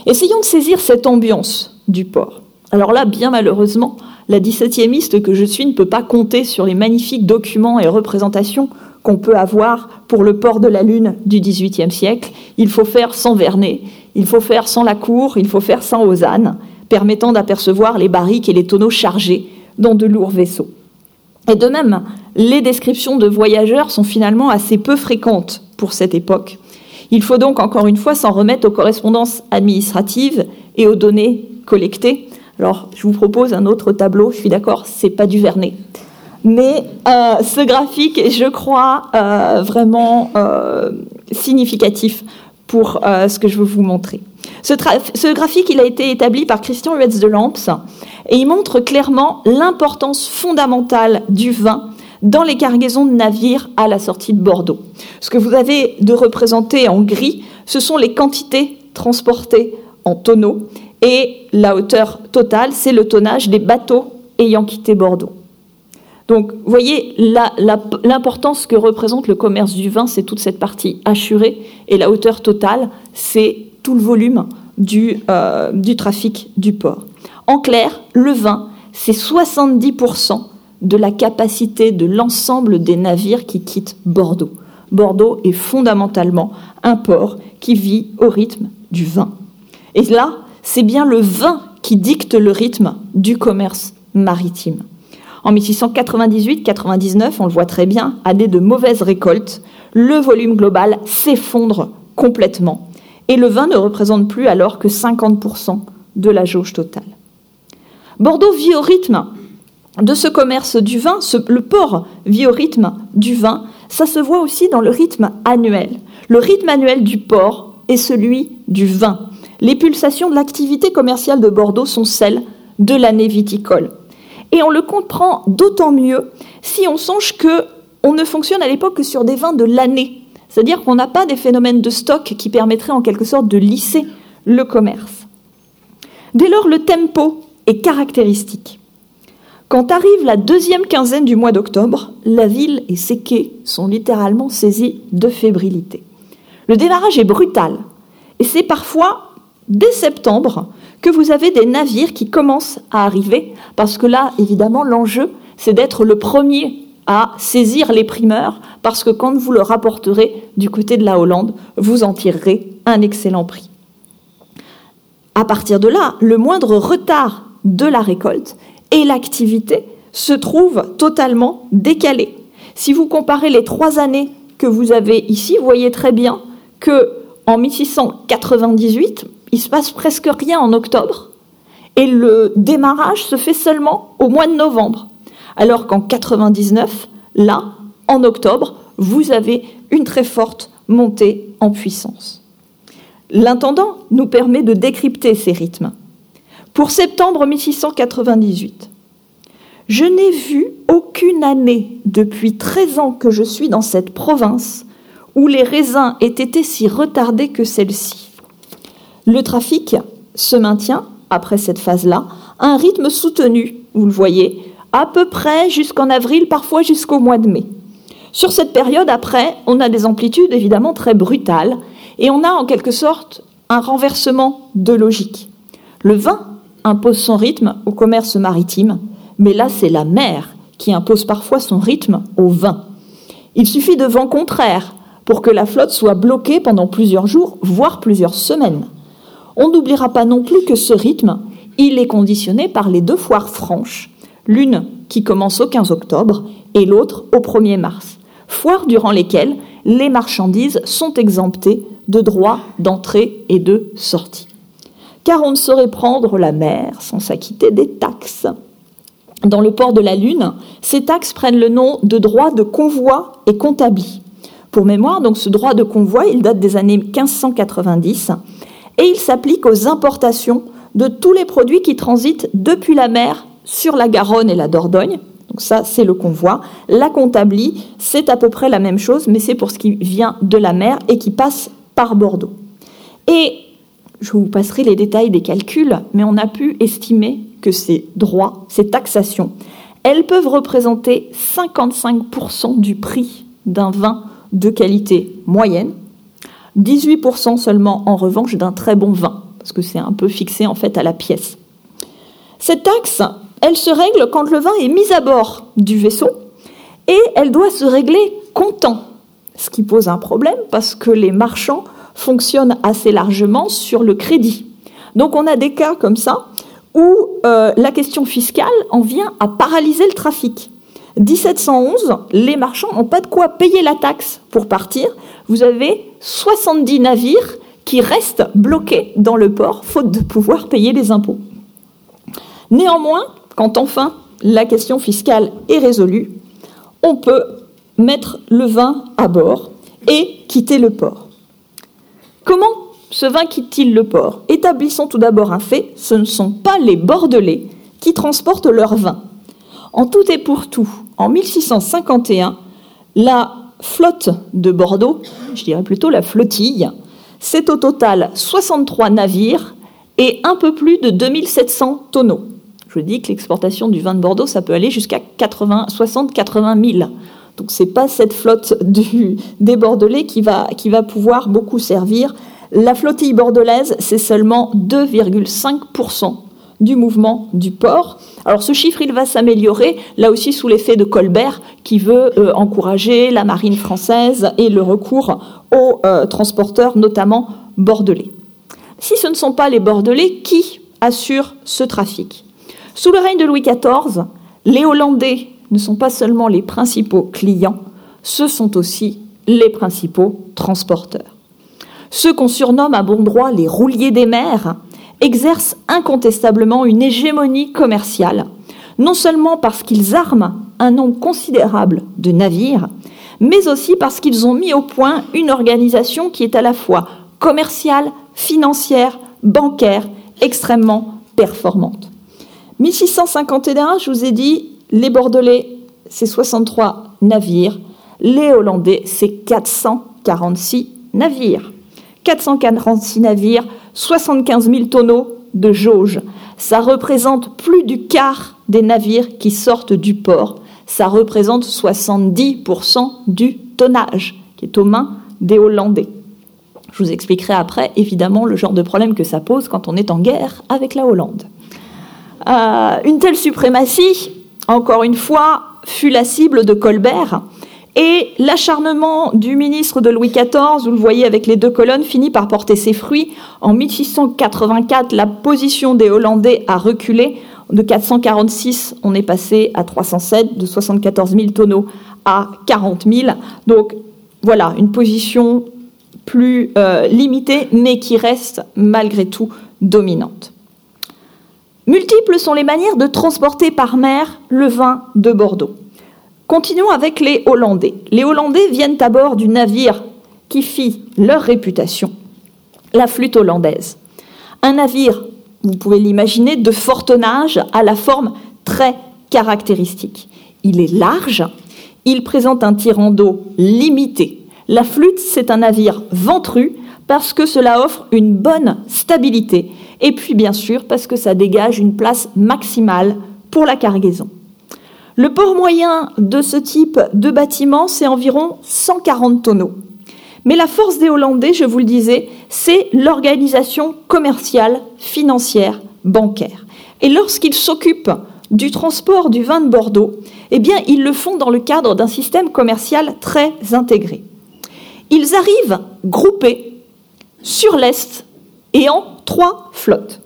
S3: Essayons de saisir cette ambiance du port. Alors là, bien malheureusement, la 17e que je suis ne peut pas compter sur les magnifiques documents et représentations qu'on peut avoir pour le port de la Lune du XVIIIe siècle. Il faut faire sans Vernet, il faut faire sans la cour, il faut faire sans Lausanne, permettant d'apercevoir les barriques et les tonneaux chargés dans de lourds vaisseaux. Et de même, les descriptions de voyageurs sont finalement assez peu fréquentes pour cette époque. Il faut donc encore une fois s'en remettre aux correspondances administratives et aux données collectées. Alors, je vous propose un autre tableau. Je suis d'accord, c'est pas du Vernet, mais euh, ce graphique est, je crois, euh, vraiment euh, significatif pour ce que je veux vous montrer. Ce, graphique, il a été établi par Christian Huetz de Lamps et il montre clairement l'importance fondamentale du vin dans les cargaisons de navires à la sortie de Bordeaux. Ce que vous avez de représenté en gris, ce sont les quantités transportées en tonneaux et la hauteur totale, c'est le tonnage des bateaux ayant quitté Bordeaux. Donc, vous voyez l'importance que représente le commerce du vin, c'est toute cette partie assurée, et la hauteur totale, c'est tout le volume du, euh, du trafic du port. En clair, le vin, c'est 70% de la capacité de l'ensemble des navires qui quittent Bordeaux. Bordeaux est fondamentalement un port qui vit au rythme du vin. Et là, c'est bien le vin qui dicte le rythme du commerce maritime. En 1698-99, on le voit très bien, année de mauvaises récoltes, le volume global s'effondre complètement et le vin ne représente plus alors que 50% de la jauge totale. Bordeaux vit au rythme de ce commerce du vin, le port vit au rythme du vin, ça se voit aussi dans le rythme annuel. Le rythme annuel du port est celui du vin. Les pulsations de l'activité commerciale de Bordeaux sont celles de l'année viticole. Et on le comprend d'autant mieux si on songe que on ne fonctionne à l'époque que sur des vins de l'année. C'est-à-dire qu'on n'a pas des phénomènes de stock qui permettraient en quelque sorte de lisser le commerce. Dès lors, le tempo est caractéristique. Quand arrive la deuxième quinzaine du mois d'octobre, la ville et ses quais sont littéralement saisis de fébrilité. Le démarrage est brutal et c'est parfois dès septembre que vous avez des navires qui commencent à arriver parce que là, évidemment, l'enjeu, c'est d'être le premier à saisir les primeurs parce que quand vous le rapporterez du côté de la Hollande, vous en tirerez un excellent prix. À partir de là, le moindre retard de la récolte et l'activité se trouvent totalement décalées. Si vous comparez les trois années que vous avez ici, vous voyez très bien que en 1698, il se passe presque rien en octobre et le démarrage se fait seulement au mois de novembre. Alors qu'en 99, là, en octobre, vous avez une très forte montée en puissance. L'intendant nous permet de décrypter ces rythmes. Pour septembre 1698, je n'ai vu aucune année depuis 13 ans que je suis dans cette province où les raisins aient été si retardés que celle-ci. Le trafic se maintient, après cette phase-là, à un rythme soutenu, vous le voyez, à peu près jusqu'en avril, parfois jusqu'au mois de mai. Sur cette période, après, on a des amplitudes évidemment très brutales et on a en quelque sorte un renversement de logique. Le vin impose son rythme au commerce maritime, mais là c'est la mer qui impose parfois son rythme au vin. Il suffit de vent contraire pour que la flotte soit bloquée pendant plusieurs jours, voire plusieurs semaines. On n'oubliera pas non plus que ce rythme, il est conditionné par les deux foires franches, l'une qui commence au 15 octobre et l'autre au 1er mars, foires durant lesquelles les marchandises sont exemptées de droits d'entrée et de sortie car on ne saurait prendre la mer sans s'acquitter des taxes. Dans le port de la Lune, ces taxes prennent le nom de droit de convoi et comptabli. Pour mémoire, donc ce droit de convoi, il date des années 1590 et il s'applique aux importations de tous les produits qui transitent depuis la mer sur la Garonne et la Dordogne. Donc ça, c'est le convoi. La comptabli, c'est à peu près la même chose, mais c'est pour ce qui vient de la mer et qui passe par Bordeaux. Et je vous passerai les détails des calculs, mais on a pu estimer que ces droits, ces taxations, elles peuvent représenter 55% du prix d'un vin de qualité moyenne, 18% seulement en revanche d'un très bon vin, parce que c'est un peu fixé en fait à la pièce. Cette taxe, elle se règle quand le vin est mis à bord du vaisseau et elle doit se régler comptant, ce qui pose un problème parce que les marchands fonctionnent assez largement sur le crédit. Donc on a des cas comme ça où euh, la question fiscale en vient à paralyser le trafic. 1711, les marchands n'ont pas de quoi payer la taxe pour partir. Vous avez 70 navires qui restent bloqués dans le port, faute de pouvoir payer les impôts. Néanmoins, quand enfin la question fiscale est résolue, on peut mettre le vin à bord et quitter le port. Comment ce vin quitte-t-il le port? Établissons tout d'abord un fait, ce ne sont pas les Bordelais qui transportent leur vin. En tout et pour tout, en 1651, la flotte de Bordeaux, je dirais plutôt la flottille, c'est au total 63 navires et un peu plus de 2700 tonneaux. Je dis que l'exportation du vin de Bordeaux, ça peut aller jusqu'à 60-80 000. Donc ce n'est pas cette flotte des Bordelais qui va, qui va pouvoir beaucoup servir. La flottille bordelaise, c'est seulement 2,5% du mouvement du port. Alors ce chiffre, il va s'améliorer, là aussi sous l'effet de Colbert, qui veut euh, encourager la marine française et le recours aux euh, transporteurs, notamment bordelais. Si ce ne sont pas les bordelais, qui assurent ce trafic? Sous le règne de Louis XIV, les Hollandais ne sont pas seulement les principaux clients, ce sont aussi les principaux transporteurs. Ceux qu'on surnomme à bon droit les rouliers des mers exercent incontestablement une hégémonie commerciale, non seulement parce qu'ils arment un nombre considérable de navires, mais aussi parce qu'ils ont mis au point une organisation qui est à la fois commerciale, financière, bancaire, extrêmement performante. 1651, je vous ai dit, les Bordelais, c'est 63 navires, les Hollandais, c'est 446 navires. 446 navires, 75 000 tonneaux de jauge. Ça représente plus du quart des navires qui sortent du port. Ça représente 70% du tonnage qui est aux mains des Hollandais. Je vous expliquerai après, évidemment, le genre de problème que ça pose quand on est en guerre avec la Hollande. Euh, une telle suprématie, encore une fois, fut la cible de Colbert, et l'acharnement du ministre de Louis XIV, vous le voyez avec les deux colonnes, finit par porter ses fruits. En 1684, la position des Hollandais a reculé. De 446, on est passé à 307, de 74 000 tonneaux à 40 000. Donc voilà, une position plus euh, limitée, mais qui reste malgré tout dominante. Multiples sont les manières de transporter par mer le vin de Bordeaux. Continuons avec les Hollandais. Les Hollandais viennent à bord du navire qui fit leur réputation, la flûte hollandaise. Un navire, vous pouvez l'imaginer, de fort tonnage à la forme très caractéristique. Il est large, il présente un tirant d'eau limité. La flûte, c'est un navire ventru parce que cela offre une bonne stabilité et puis bien sûr parce que ça dégage une place maximale pour la cargaison. Le port moyen de ce type de bâtiment, c'est environ 140 tonneaux. Mais la force des Hollandais, je vous le disais, c'est l'organisation commerciale, financière, bancaire. Et lorsqu'ils s'occupent du transport du vin de Bordeaux, eh bien, ils le font dans le cadre d'un système commercial très intégré. Ils arrivent groupés sur l'Est et en trois flottes.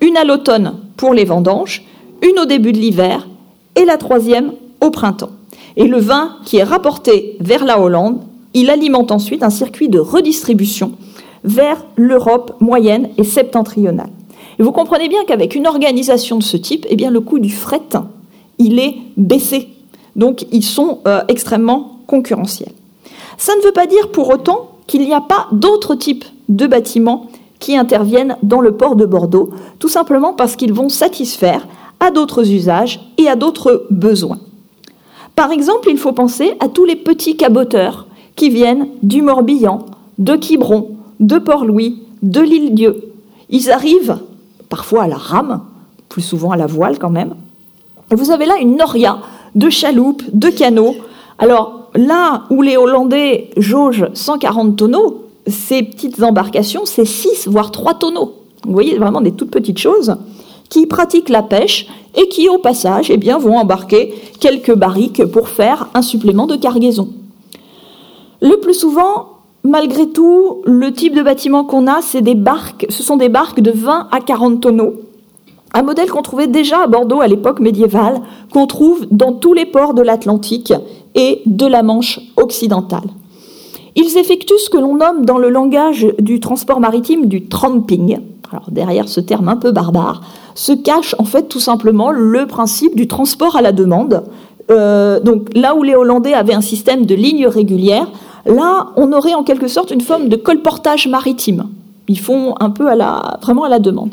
S3: Une à l'automne pour les vendanges, une au début de l'hiver et la troisième au printemps. Et le vin qui est rapporté vers la Hollande, il alimente ensuite un circuit de redistribution vers l'Europe moyenne et septentrionale. Vous comprenez bien qu'avec une organisation de ce type, eh bien, le coût du fret, il est baissé. Donc, ils sont euh, extrêmement concurrentiels. Ça ne veut pas dire pour autant qu'il n'y a pas d'autres types de bâtiments qui interviennent dans le port de Bordeaux, tout simplement parce qu'ils vont satisfaire à d'autres usages et à d'autres besoins. Par exemple, il faut penser à tous les petits caboteurs qui viennent du Morbihan, de Quiberon, de Port-Louis, de l'île-Dieu. Ils arrivent parfois à la rame, plus souvent à la voile quand même. Vous avez là une noria de chaloupes, de canots. Alors là où les Hollandais jaugent 140 tonneaux, ces petites embarcations, c'est 6 voire 3 tonneaux. Vous voyez vraiment des toutes petites choses qui pratiquent la pêche et qui, au passage, eh bien, vont embarquer quelques barriques pour faire un supplément de cargaison. Le plus souvent, malgré tout, le type de bâtiment qu'on a, c'est des barques, ce sont des barques de 20 à 40 tonneaux. Un modèle qu'on trouvait déjà à Bordeaux à l'époque médiévale, qu'on trouve dans tous les ports de l'Atlantique et de la Manche occidentale. Ils effectuent ce que l'on nomme dans le langage du transport maritime du tramping. Alors derrière ce terme un peu barbare, se cache en fait tout simplement le principe du transport à la demande. Euh, donc là où les Hollandais avaient un système de lignes régulières, là on aurait en quelque sorte une forme de colportage maritime. Ils font un peu vraiment à la demande.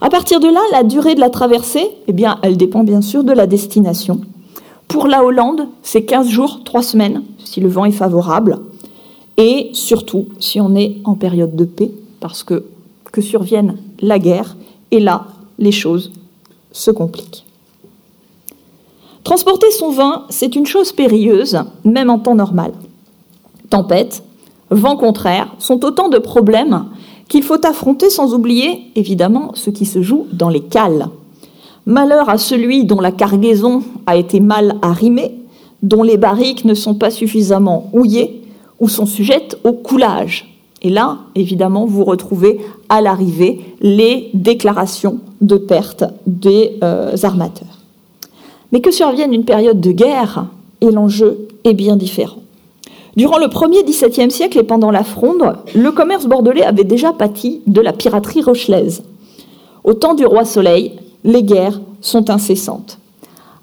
S3: À partir de là, la durée de la traversée, eh bien, elle dépend bien sûr de la destination. Pour la Hollande, c'est 15 jours, 3 semaines, si le vent est favorable, et surtout si on est en période de paix, parce que que survienne la guerre, et là, les choses se compliquent. Transporter son vin, c'est une chose périlleuse, même en temps normal. Tempête, vent contraire sont autant de problèmes qu'il faut affronter sans oublier, évidemment, ce qui se joue dans les cales. Malheur à celui dont la cargaison a été mal arrimée, dont les barriques ne sont pas suffisamment houillées ou sont sujettes au coulage. Et là, évidemment, vous retrouvez à l'arrivée les déclarations de perte des euh, armateurs. Mais que survienne une période de guerre, et l'enjeu est bien différent. Durant le premier XVIIe siècle et pendant la Fronde, le commerce bordelais avait déjà pâti de la piraterie rochelaise. Au temps du roi Soleil, les guerres sont incessantes.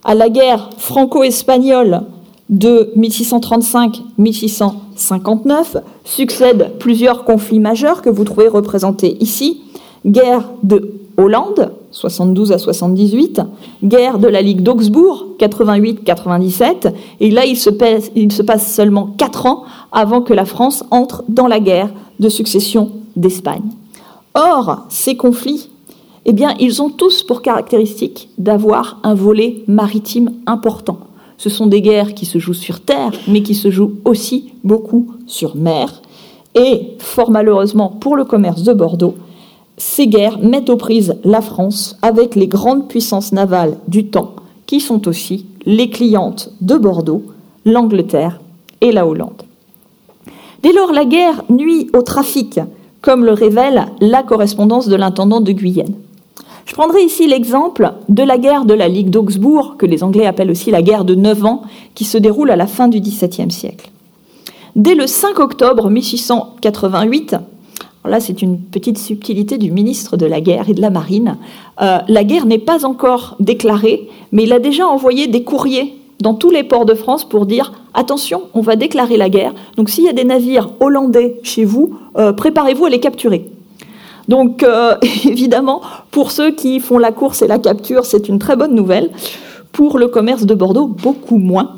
S3: À la guerre franco-espagnole de 1635-1659 succèdent plusieurs conflits majeurs que vous trouvez représentés ici. Guerre de Hollande, 72 à 78, guerre de la Ligue d'Augsbourg, 88-97, et là il se, passe, il se passe seulement quatre ans avant que la France entre dans la guerre de succession d'Espagne. Or, ces conflits, eh bien, ils ont tous pour caractéristique d'avoir un volet maritime important. Ce sont des guerres qui se jouent sur terre, mais qui se jouent aussi beaucoup sur mer. Et, fort malheureusement pour le commerce de Bordeaux, ces guerres mettent aux prises la France avec les grandes puissances navales du temps, qui sont aussi les clientes de Bordeaux, l'Angleterre et la Hollande. Dès lors, la guerre nuit au trafic, comme le révèle la correspondance de l'intendant de Guyenne. Je prendrai ici l'exemple de la guerre de la Ligue d'Augsbourg, que les Anglais appellent aussi la guerre de Neuf ans, qui se déroule à la fin du XVIIe siècle. Dès le 5 octobre 1688, là c'est une petite subtilité du ministre de la guerre et de la marine, euh, la guerre n'est pas encore déclarée, mais il a déjà envoyé des courriers dans tous les ports de France pour dire attention, on va déclarer la guerre. Donc s'il y a des navires hollandais chez vous, euh, préparez-vous à les capturer. Donc euh, *laughs* évidemment, pour ceux qui font la course et la capture, c'est une très bonne nouvelle. Pour le commerce de Bordeaux, beaucoup moins.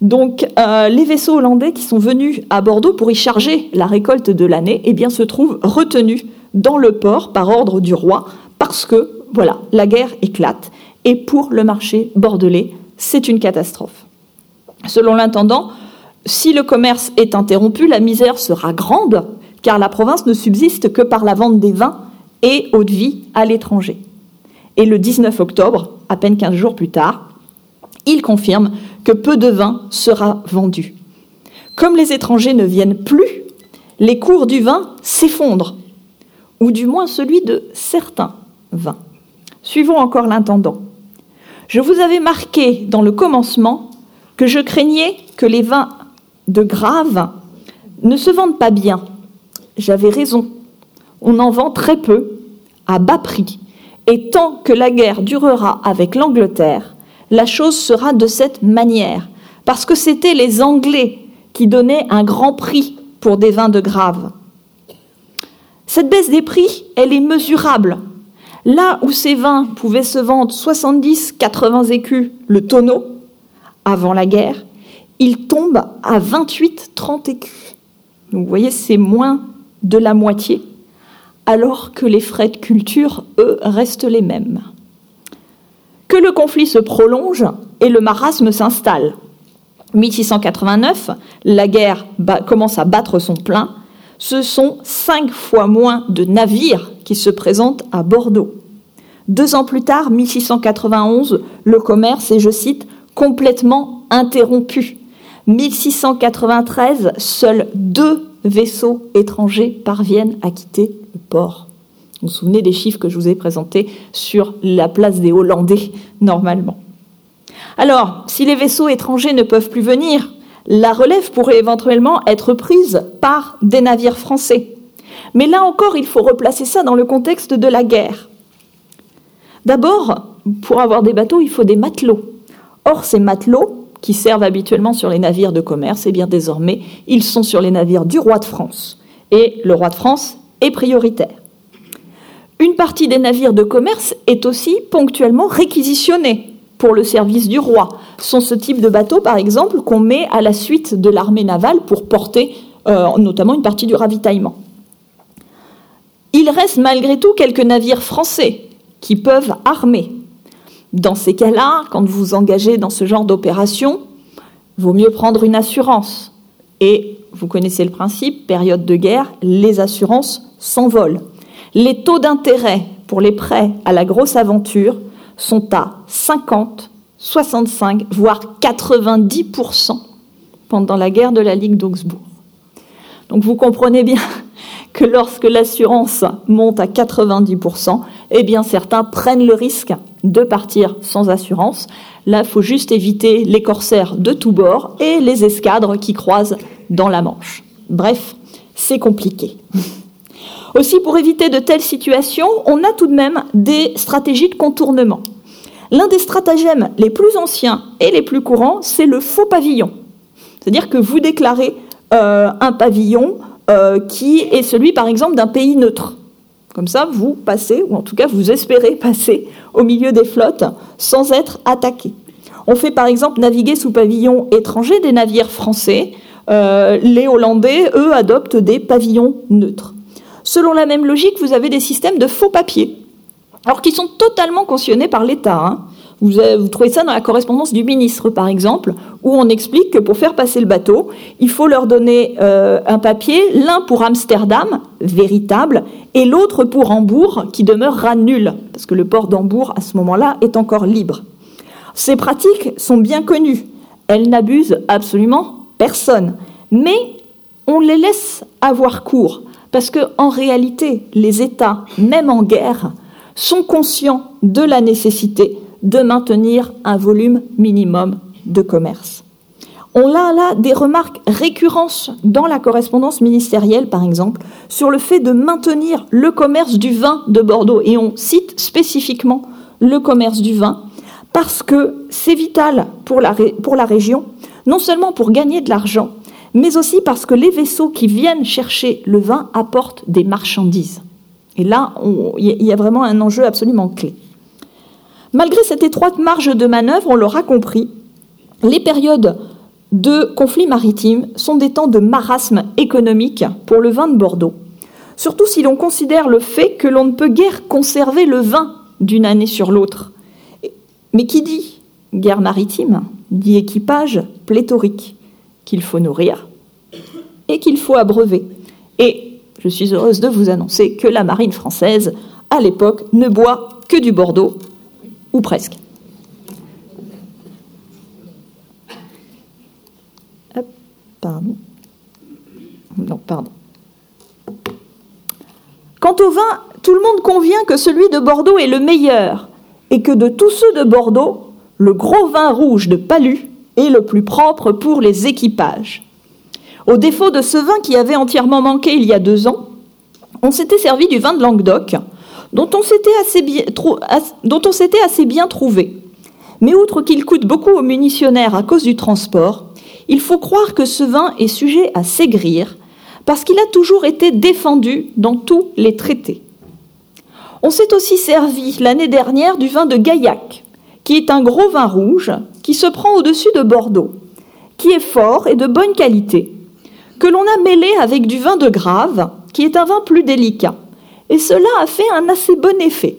S3: Donc euh, les vaisseaux hollandais qui sont venus à Bordeaux pour y charger la récolte de l'année, eh bien se trouvent retenus dans le port par ordre du roi parce que voilà, la guerre éclate et pour le marché bordelais, c'est une catastrophe. Selon l'intendant, si le commerce est interrompu, la misère sera grande car la province ne subsiste que par la vente des vins et eau de vie à l'étranger. Et le 19 octobre, à peine 15 jours plus tard, il confirme que peu de vin sera vendu. Comme les étrangers ne viennent plus, les cours du vin s'effondrent, ou du moins celui de certains vins. Suivons encore l'intendant. Je vous avais marqué dans le commencement que je craignais que les vins de Grave ne se vendent pas bien j'avais raison. On en vend très peu, à bas prix. Et tant que la guerre durera avec l'Angleterre, la chose sera de cette manière, parce que c'étaient les Anglais qui donnaient un grand prix pour des vins de Grave. Cette baisse des prix, elle est mesurable. Là où ces vins pouvaient se vendre 70-80 écus le tonneau, avant la guerre, ils tombent à 28-30 écus. vous voyez, c'est moins de la moitié, alors que les frais de culture, eux, restent les mêmes. Que le conflit se prolonge et le marasme s'installe. 1689, la guerre commence à battre son plein. Ce sont cinq fois moins de navires qui se présentent à Bordeaux. Deux ans plus tard, 1691, le commerce est, je cite, complètement interrompu. 1693, seuls deux vaisseaux étrangers parviennent à quitter le port. Vous vous souvenez des chiffres que je vous ai présentés sur la place des Hollandais, normalement. Alors, si les vaisseaux étrangers ne peuvent plus venir, la relève pourrait éventuellement être prise par des navires français. Mais là encore, il faut replacer ça dans le contexte de la guerre. D'abord, pour avoir des bateaux, il faut des matelots. Or, ces matelots, qui servent habituellement sur les navires de commerce, eh bien désormais, ils sont sur les navires du roi de France. Et le roi de France est prioritaire. Une partie des navires de commerce est aussi ponctuellement réquisitionnée pour le service du roi. Sont ce type de bateaux, par exemple, qu'on met à la suite de l'armée navale pour porter euh, notamment une partie du ravitaillement. Il reste malgré tout quelques navires français qui peuvent armer. Dans ces cas-là, quand vous vous engagez dans ce genre d'opération, vaut mieux prendre une assurance. Et vous connaissez le principe, période de guerre, les assurances s'envolent. Les taux d'intérêt pour les prêts à la grosse aventure sont à 50, 65, voire 90% pendant la guerre de la Ligue d'Augsbourg. Donc vous comprenez bien que lorsque l'assurance monte à 90%, eh bien certains prennent le risque de partir sans assurance. Là, il faut juste éviter les corsaires de tous bords et les escadres qui croisent dans la Manche. Bref, c'est compliqué. *laughs* Aussi, pour éviter de telles situations, on a tout de même des stratégies de contournement. L'un des stratagèmes les plus anciens et les plus courants, c'est le faux pavillon. C'est-à-dire que vous déclarez euh, un pavillon euh, qui est celui, par exemple, d'un pays neutre. Comme ça, vous passez, ou en tout cas vous espérez *laughs* passer au milieu des flottes sans être attaqué. On fait par exemple naviguer sous pavillon étranger des navires français. Euh, les Hollandais, eux, adoptent des pavillons neutres. Selon la même logique, vous avez des systèmes de faux papiers, alors qui sont totalement cautionnés par l'État. Hein. Vous, trouvez ça dans la correspondance du ministre, par exemple, où on explique que pour faire passer le bateau, il faut leur donner euh, un papier, l'un pour Amsterdam, véritable, et l'autre pour Hambourg, qui demeurera nul, parce que le port d'Hambourg, à ce moment-là, est encore libre. Ces pratiques sont bien connues. Elles n'abusent absolument personne. Mais on les laisse avoir cours. Parce que, en réalité, les États, même en guerre, sont conscients de la nécessité de maintenir un volume minimum de commerce. On a là des remarques récurrentes dans la correspondance ministérielle, par exemple, sur le fait de maintenir le commerce du vin de Bordeaux. Et on cite spécifiquement le commerce du vin parce que c'est vital pour la, pour la région, non seulement pour gagner de l'argent, mais aussi parce que les vaisseaux qui viennent chercher le vin apportent des marchandises. Et là, il y a vraiment un enjeu absolument clé. Malgré cette étroite marge de manœuvre, on l'aura compris, les périodes de conflits maritimes sont des temps de marasme économique pour le vin de Bordeaux, surtout si l'on considère le fait que l'on ne peut guère conserver le vin d'une année sur l'autre. Mais qui dit guerre maritime dit équipage pléthorique qu'il faut nourrir et qu'il faut abreuver. Et je suis heureuse de vous annoncer que la marine française, à l'époque, ne boit que du Bordeaux ou presque. Non, pardon. Quant au vin, tout le monde convient que celui de Bordeaux est le meilleur et que de tous ceux de Bordeaux, le gros vin rouge de Palu est le plus propre pour les équipages. Au défaut de ce vin qui avait entièrement manqué il y a deux ans, on s'était servi du vin de Languedoc, dont on s'était assez, bien, trouvé. Mais outre qu'il coûte beaucoup aux munitionnaires à cause du transport, il faut croire que ce vin est sujet à s'aigrir, parce qu'il a toujours été défendu dans tous les traités. On s'est aussi servi l'année dernière du vin de Gaillac, qui est un gros vin rouge qui se prend au-dessus de Bordeaux, qui est fort et de bonne qualité, que l'on a mêlé avec du vin de Grave, qui est un vin plus délicat et cela a fait un assez bon effet.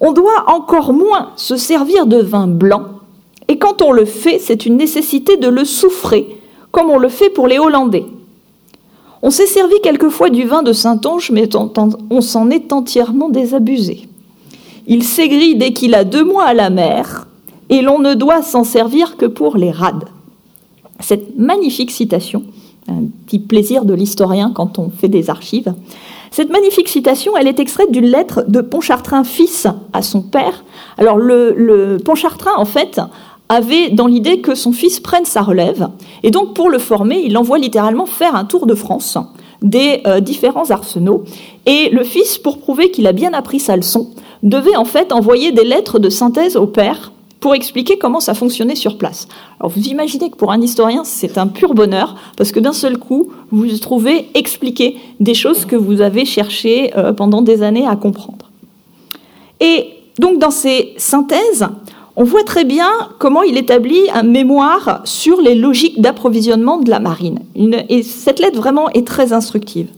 S3: On doit encore moins se servir de vin blanc, et quand on le fait, c'est une nécessité de le souffrer, comme on le fait pour les Hollandais. On s'est servi quelquefois du vin de Saint-Onge, mais on s'en est entièrement désabusé. Il s'aigrit dès qu'il a deux mois à la mer, et l'on ne doit s'en servir que pour les rades. Cette magnifique citation, un petit plaisir de l'historien quand on fait des archives, cette magnifique citation, elle est extraite d'une lettre de Pontchartrain fils à son père. Alors le, Pontchartrain, en fait, avait dans l'idée que son fils prenne sa relève, et donc pour le former, il envoie littéralement faire un tour de France des euh, différents arsenaux, et le fils, pour prouver qu'il a bien appris sa leçon, devait en fait envoyer des lettres de synthèse au père pour expliquer comment ça fonctionnait sur place. Alors vous imaginez que pour un historien, c'est un pur bonheur, parce que d'un seul coup, vous trouvez expliquer des choses que vous avez cherché euh, pendant des années à comprendre. Et donc dans ces synthèses, on voit très bien comment il établit un mémoire sur les logiques d'approvisionnement de la marine. et cette lettre vraiment est très instructive.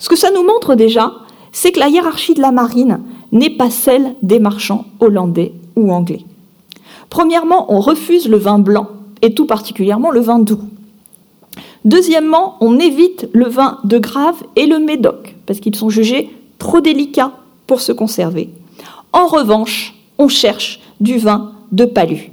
S3: Ce que ça nous montre déjà, c'est que la hiérarchie de la marine n'est pas celle des marchands hollandais ou anglais. Premièrement, on refuse le vin blanc, et tout particulièrement le vin doux. Deuxièmement, on évite le vin de Grave et le Médoc, parce qu'ils sont jugés trop délicats pour se conserver. En revanche, on cherche du vin de palu.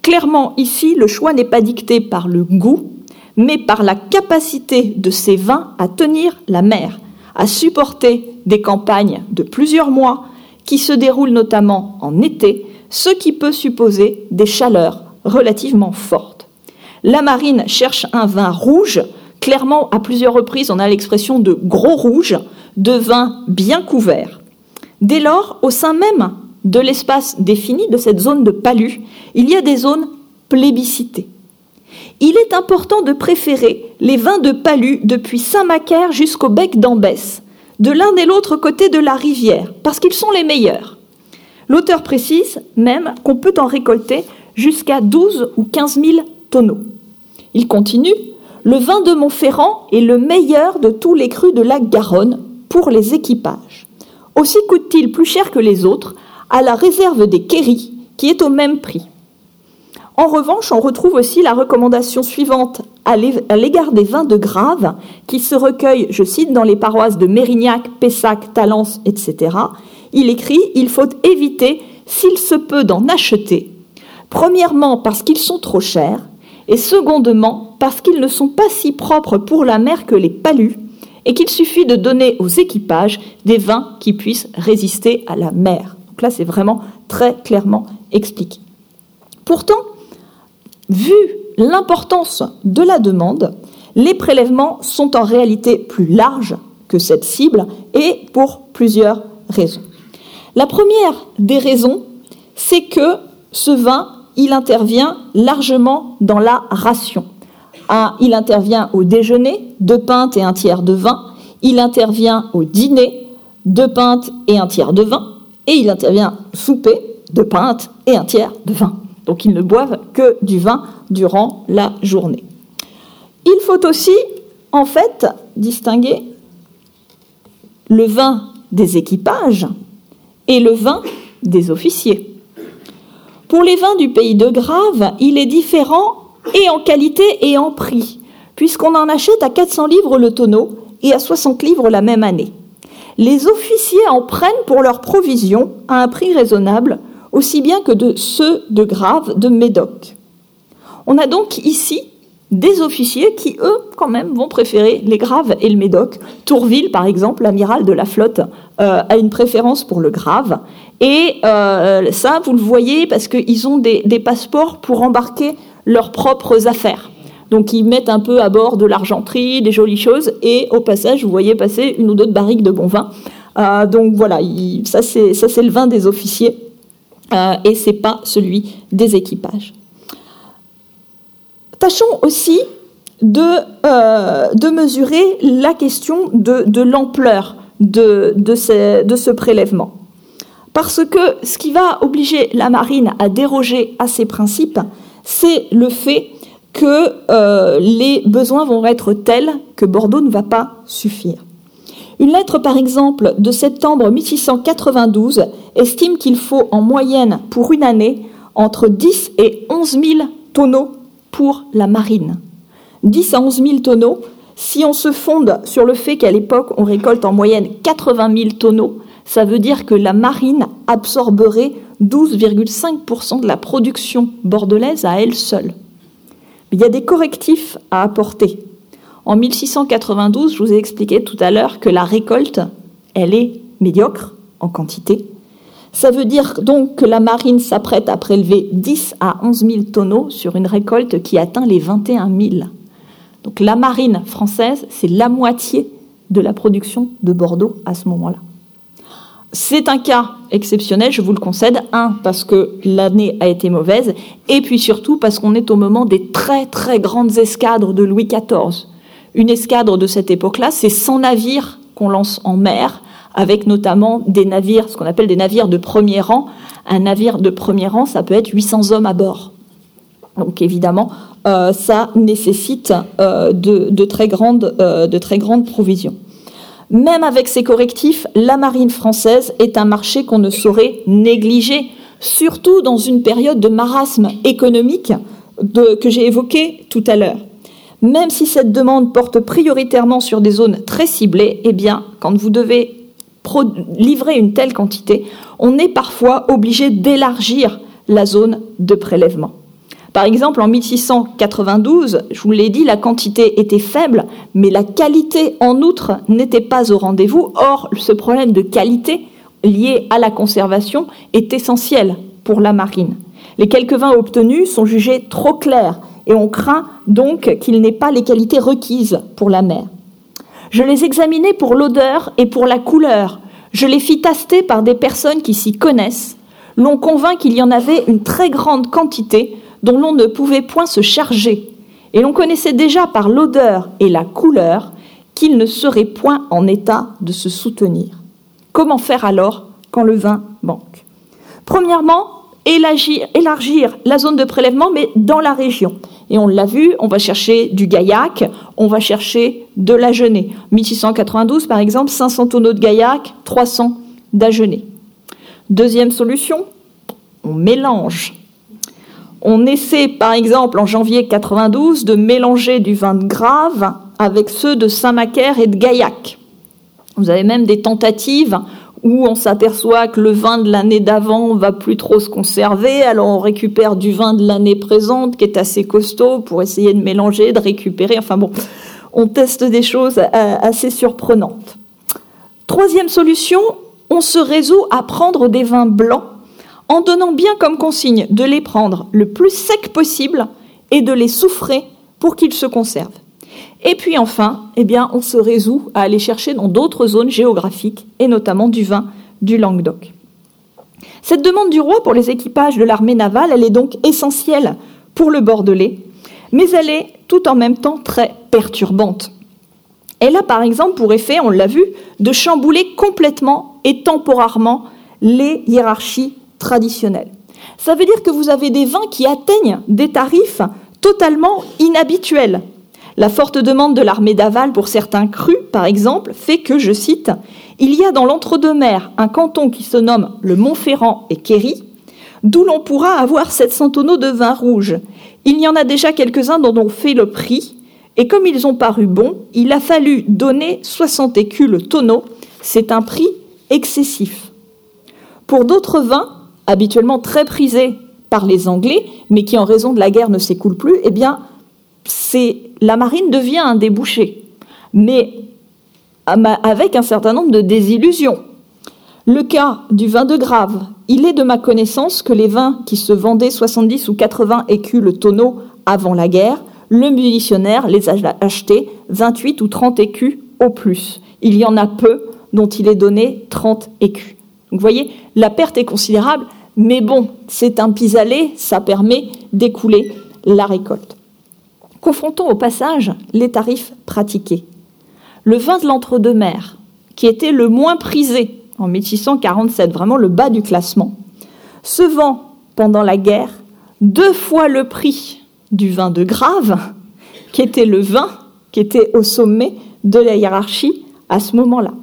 S3: Clairement, ici, le choix n'est pas dicté par le goût, mais par la capacité de ces vins à tenir la mer, à supporter des campagnes de plusieurs mois qui se déroulent notamment en été ce qui peut supposer des chaleurs relativement fortes. La marine cherche un vin rouge, clairement à plusieurs reprises on a l'expression de gros rouge, de vin bien couvert. Dès lors, au sein même de l'espace défini, de cette zone de palu, il y a des zones plébiscitées. Il est important de préférer les vins de palu depuis Saint-Macaire jusqu'au bec d'Ambès, de l'un et l'autre côté de la rivière, parce qu'ils sont les meilleurs. L'auteur précise même qu'on peut en récolter jusqu'à 12 ou 15 000 tonneaux. Il continue Le vin de Montferrand est le meilleur de tous les crus de la Garonne pour les équipages. Aussi coûte-t-il plus cher que les autres à la réserve des Kerry, qui est au même prix. En revanche, on retrouve aussi la recommandation suivante à l'égard des vins de Grave, qui se recueillent, je cite, dans les paroisses de Mérignac, Pessac, Talence, etc., il écrit Il faut éviter, s'il se peut, d'en acheter. Premièrement, parce qu'ils sont trop chers, et secondement, parce qu'ils ne sont pas si propres pour la mer que les palus, et qu'il suffit de donner aux équipages des vins qui puissent résister à la mer. Donc là, c'est vraiment très clairement expliqué. Pourtant, vu l'importance de la demande, les prélèvements sont en réalité plus larges que cette cible et pour plusieurs raisons. La première des raisons, c'est que ce vin, il intervient largement dans la ration. Il intervient au déjeuner, deux pintes et un tiers de vin. Il intervient au dîner, deux pintes et un tiers de vin. Et il intervient au souper, deux pintes et un tiers de vin. Donc ils ne boivent que du vin durant la journée. Il faut aussi, en fait, distinguer le vin des équipages et le vin des officiers. Pour les vins du pays de Grave, il est différent et en qualité et en prix, puisqu'on en achète à 400 livres le tonneau et à 60 livres la même année. Les officiers en prennent pour leurs provisions à un prix raisonnable, aussi bien que de ceux de Grave de Médoc. On a donc ici des officiers qui, eux, quand même, vont préférer les Graves et le Médoc. Tourville, par exemple, l'amiral de la flotte, euh, a une préférence pour le Grave. Et euh, ça, vous le voyez, parce qu'ils ont des, passeports pour embarquer leurs propres affaires. Donc ils mettent un peu à bord de l'argenterie, des jolies choses, et au passage, vous voyez passer une ou deux barriques de bon vin. Euh, donc voilà, ça c'est le vin des officiers, et c'est pas celui des équipages. Tâchons aussi de, euh, de, mesurer la question de, l'ampleur de, de, ce, prélèvement. Parce que ce qui va obliger la marine à déroger à ces principes, c'est le fait que euh, les besoins vont être tels que Bordeaux ne va pas suffire. Une lettre, par exemple, de septembre 1692 estime qu'il faut en moyenne pour une année entre 10 et 11 000 tonneaux pour la marine. 10 à 11 000 tonneaux, si on se fonde sur le fait qu'à l'époque, on récolte en moyenne 80 000 tonneaux, Ça veut dire que la marine absorberait 12,5% de la production bordelaise à elle seule. Mais il y a des correctifs à apporter. En 1692, je vous ai expliqué tout à l'heure que la récolte, elle est médiocre en quantité. Ça veut dire donc que la marine s'apprête à prélever 10 à 11 000 tonneaux sur une récolte qui atteint les 21 000. Donc la marine française, c'est la moitié de la production de Bordeaux à ce moment-là. C'est un cas exceptionnel, je vous le concède. Un, parce que l'année a été mauvaise, et puis surtout parce qu'on est au moment des très très grandes escadres de Louis XIV. Une escadre de cette époque-là, c'est 100 navires qu'on lance en mer, avec notamment des navires, ce qu'on appelle des navires de premier rang. Un navire de premier rang, ça peut être 800 hommes à bord. Donc évidemment, euh, ça nécessite euh, de, très grandes, euh, de très grandes provisions. Même avec ces correctifs, la marine française est un marché qu'on ne saurait négliger, surtout dans une période de marasme économique que j'ai évoqué tout à l'heure. Même si cette demande porte prioritairement sur des zones très ciblées, eh bien, quand vous devez livrer une telle quantité, on est parfois obligé d'élargir la zone de prélèvement. Par exemple, en 1692, je vous l'ai dit, la quantité était faible, mais la qualité en outre n'était pas au rendez-vous. Or, ce problème de qualité lié à la conservation est essentiel pour la marine. Les quelques vins obtenus sont jugés trop clairs et on craint donc qu'ils n'aient pas les qualités requises pour la mer. Je les examinais pour l'odeur et pour la couleur. Je les fis taster par des personnes qui s'y connaissent. L'on convainc qu'il y en avait une très grande quantité dont l'on ne pouvait point se charger, et l'on connaissait déjà par l'odeur et la couleur qu'il ne serait point en état de se soutenir. Comment faire alors quand le vin manque? Premièrement, élargir, la zone de prélèvement, mais dans la région. Et on l'a vu, on va chercher du gaillac, on va chercher de l'agenais. 1692, par exemple, 500 tonneaux de gaillac, 300 d'agenais. Deuxième solution, on mélange on essaie, par exemple, en janvier 92, de mélanger du vin de Grave avec ceux de Saint-Macaire et de Gaillac. Vous avez même des tentatives où on s'aperçoit que le vin de l'année d'avant va plus trop se conserver, alors on récupère du vin de l'année présente qui est assez costaud pour essayer de mélanger, de récupérer. Enfin bon, on teste des choses euh, assez surprenantes. Troisième solution, on se résout à prendre des vins blancs en donnant bien comme consigne de les prendre le plus sec possible et de les souffrer pour qu'ils se conservent. Et puis enfin, eh on se résout à aller chercher dans d'autres zones géographiques, et notamment du vin du Languedoc. Cette demande du roi pour les équipages de l'armée navale, elle est donc essentielle pour le Bordelais, mais elle est tout en même temps très perturbante. Elle a par exemple pour effet, on l'a vu, de chambouler complètement et temporairement les hiérarchies traditionnel. Ça veut dire que vous avez des vins qui atteignent des tarifs totalement inhabituels. La forte demande de l'armée d'aval pour certains crus, par exemple, fait que, je cite, Il y a dans l'entre-deux-mers un canton qui se nomme le Montferrand et Quéry, d'où l'on pourra avoir 700 tonneaux de vin rouge. Il y en a déjà quelques-uns dont on fait le prix, et comme ils ont paru bons, il a fallu donner 60 écus le tonneau. C'est un prix excessif. Pour d'autres vins, habituellement très prisé par les Anglais, mais qui en raison de la guerre ne s'écoule plus, eh bien, la marine devient un débouché, mais avec un certain nombre de désillusions. Le cas du vin de Grave, il est de ma connaissance que les vins qui se vendaient 70 ou 80 écus le tonneau avant la guerre, le munitionnaire les a achetés 28 ou 30 écus au plus. Il y en a peu dont il est donné 30 écus. vous voyez, la perte est considérable, mais bon, c'est un pis-aller, ça permet d'écouler la récolte. Confrontons au passage les tarifs pratiqués. Le vin de l'entre-deux-mers, qui était le moins prisé en 1647, vraiment le bas du classement, se vend pendant la guerre deux fois le prix du vin de Grave, qui était le vin qui était au sommet de la hiérarchie à ce moment-là.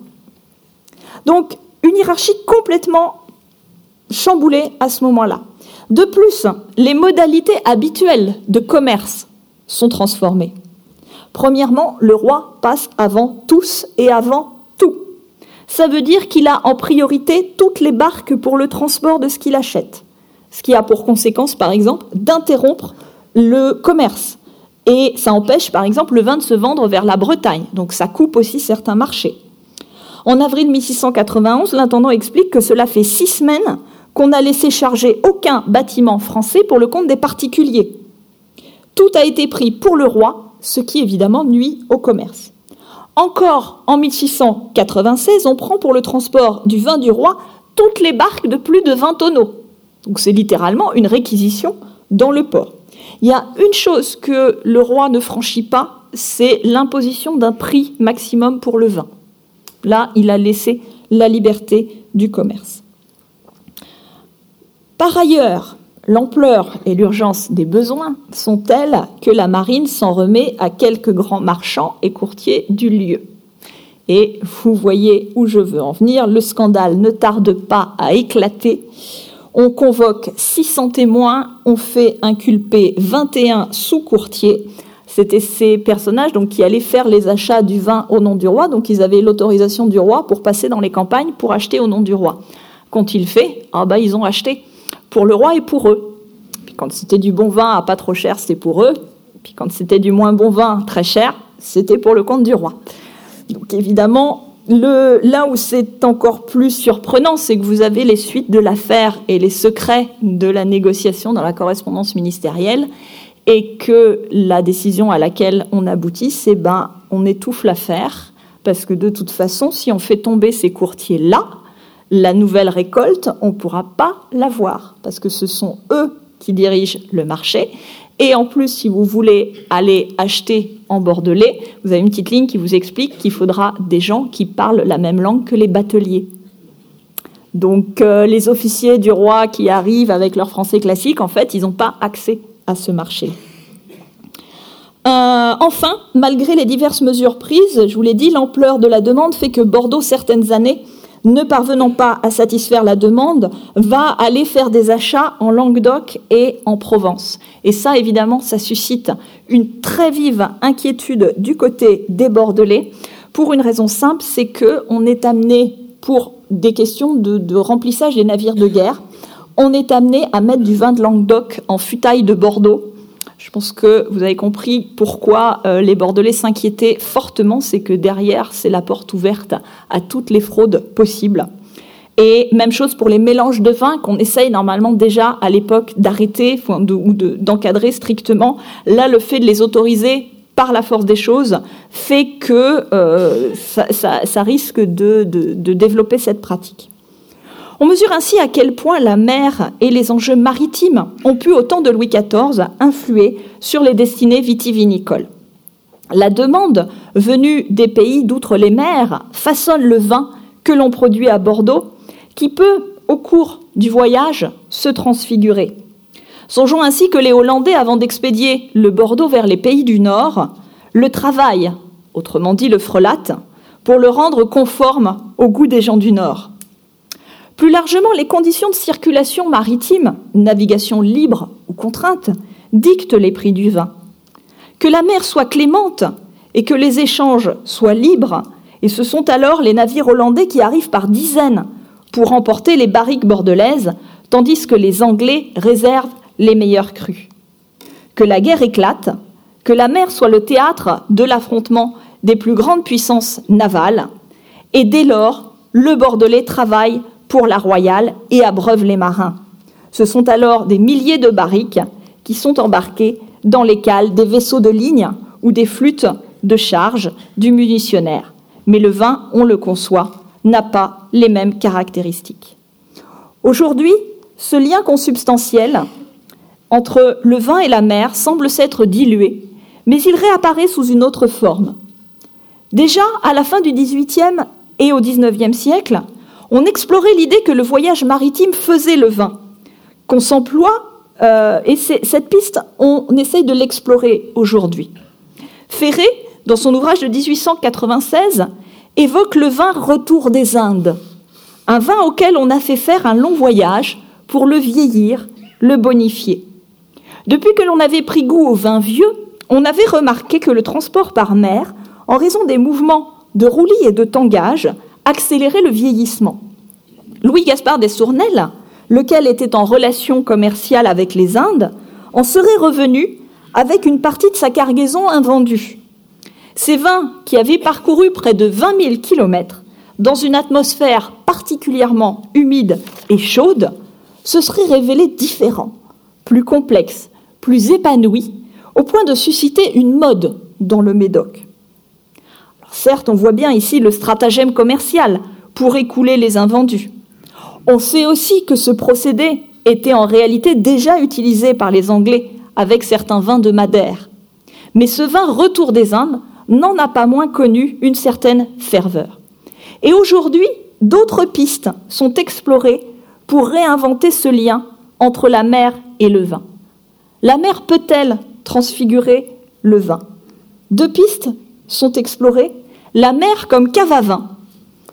S3: Donc, une hiérarchie complètement chamboulé à ce moment-là. De plus, les modalités habituelles de commerce sont transformées. Premièrement, le roi passe avant tous et avant tout. ça veut dire qu'il a en priorité toutes les barques pour le transport de ce qu'il achète. Ce qui a pour conséquence, par exemple, d'interrompre le commerce. Et ça empêche, par exemple, le vin de se vendre vers la Bretagne. Donc ça coupe aussi certains marchés. En avril 1691, l'intendant explique que cela fait six semaines qu'on n'a laissé charger aucun bâtiment français pour le compte des particuliers. Tout a été pris pour le roi, ce qui évidemment nuit au commerce. Encore en 1696, on prend pour le transport du vin du roi toutes les barques de plus de 20 tonneaux. Donc c'est littéralement une réquisition dans le port. Il y a une chose que le roi ne franchit pas, c'est l'imposition d'un prix maximum pour le vin. Là, il a laissé la liberté du commerce. Par ailleurs, l'ampleur et l'urgence des besoins sont telles que la marine s'en remet à quelques grands marchands et courtiers du lieu? Et vous voyez où je veux en venir, le scandale ne tarde pas à éclater. On convoque 600 témoins, on fait inculper 21 sous-courtiers. C'était ces personnages donc, qui allaient faire les achats du vin au nom du roi, donc ils avaient l'autorisation du roi pour passer dans les campagnes pour acheter au nom du roi. Qu'ont-ils fait? Ah bah ils ont acheté pour le roi et pour eux. Puis quand c'était du bon vin à pas trop cher, c'était pour eux. Puis quand c'était du moins bon vin très cher, c'était pour le compte du roi. Donc évidemment, là où c'est encore plus surprenant, c'est que vous avez les suites de l'affaire et les secrets de la négociation dans la correspondance ministérielle, et que la décision à laquelle on aboutit, c'est ben on étouffe l'affaire, parce que de toute façon, si on fait tomber ces courtiers-là, la nouvelle récolte, on ne pourra pas l'avoir, parce que ce sont eux qui dirigent le marché. Et en plus, si vous voulez aller acheter en Bordelais, vous avez une petite ligne qui vous explique qu'il faudra des gens qui parlent la même langue que les bateliers. Donc euh, les officiers du roi qui arrivent avec leur français classique, en fait, ils n'ont pas accès à ce marché. Euh, enfin, malgré les diverses mesures prises, je vous l'ai dit, l'ampleur de la demande fait que Bordeaux, certaines années, ne parvenant pas à satisfaire la demande, va aller faire des achats en Languedoc et en Provence. Et ça, évidemment, ça suscite une très vive inquiétude du côté des Bordelais, pour une raison simple, c'est qu'on est amené, pour des questions de, de remplissage des navires de guerre, on est amené à mettre du vin de Languedoc en futaille de Bordeaux je pense que vous avez compris pourquoi euh, les Bordelais s'inquiétaient fortement, c'est que derrière, c'est la porte ouverte à toutes les fraudes possibles. Et même chose pour les mélanges de vin qu'on essaye normalement déjà à l'époque d'arrêter ou d'encadrer strictement. Là, le fait de les autoriser par la force des choses fait que euh, ça, risque de développer cette pratique. On mesure ainsi à quel point la mer et les enjeux maritimes ont pu, au temps de Louis XIV, influer sur les destinées vitivinicoles. La demande venue des pays d'outre les mers façonne le vin que l'on produit à Bordeaux, qui peut, au cours du voyage, se transfigurer. Songeons ainsi que les Hollandais, avant d'expédier le Bordeaux vers les pays du Nord, le travaillent, autrement dit le frelatent, pour le rendre conforme au goût des gens du Nord. Plus largement, les conditions de circulation maritime, navigation libre ou contrainte, dictent les prix du vin. Que la mer soit clémente et que les échanges soient libres, et ce sont alors les navires hollandais qui arrivent par dizaines pour emporter les barriques bordelaises, tandis que les Anglais réservent les meilleurs crus. Que la guerre éclate, que la mer soit le théâtre de l'affrontement des plus grandes puissances navales, et dès lors, le Bordelais travaille pour la Royale et abreuve les marins. Ce sont alors des milliers de barriques qui sont embarquées dans les cales des vaisseaux de ligne ou des flûtes de charge du munitionnaire. Mais le vin, on le conçoit, n'a pas les mêmes caractéristiques. Aujourd'hui, ce lien consubstantiel entre le vin et la mer semble s'être dilué, mais il réapparaît sous une autre forme. Déjà, à la fin du XVIIIe et au XIXe siècle, on explorait l'idée que le voyage maritime faisait le vin, qu'on s'emploie, euh, et cette piste, on essaye de l'explorer aujourd'hui. Ferré, dans son ouvrage de 1896, évoque le vin Retour des Indes, un vin auquel on a fait faire un long voyage pour le vieillir, le bonifier. Depuis que l'on avait pris goût au vin vieux, on avait remarqué que le transport par mer, en raison des mouvements de roulis et de tangage, accélérer le vieillissement. Louis Gaspard Sournelles, lequel était en relation commerciale avec les Indes, en serait revenu avec une partie de sa cargaison invendue. Ces vins, qui avaient parcouru près de 20 000 kilomètres dans une atmosphère particulièrement humide et chaude, se seraient révélés différents, plus complexes, plus épanouis, au point de susciter une mode dans le Médoc. Certes, on voit bien ici le stratagème commercial pour écouler les invendus. On sait aussi que ce procédé était en réalité déjà utilisé par les Anglais avec certains vins de Madère. Mais ce vin Retour des Indes n'en a pas moins connu une certaine ferveur. Et aujourd'hui, d'autres pistes sont explorées pour réinventer ce lien entre la mer et le vin. La mer peut-elle transfigurer le vin? Deux pistes sont explorées. La mer comme cave à vin.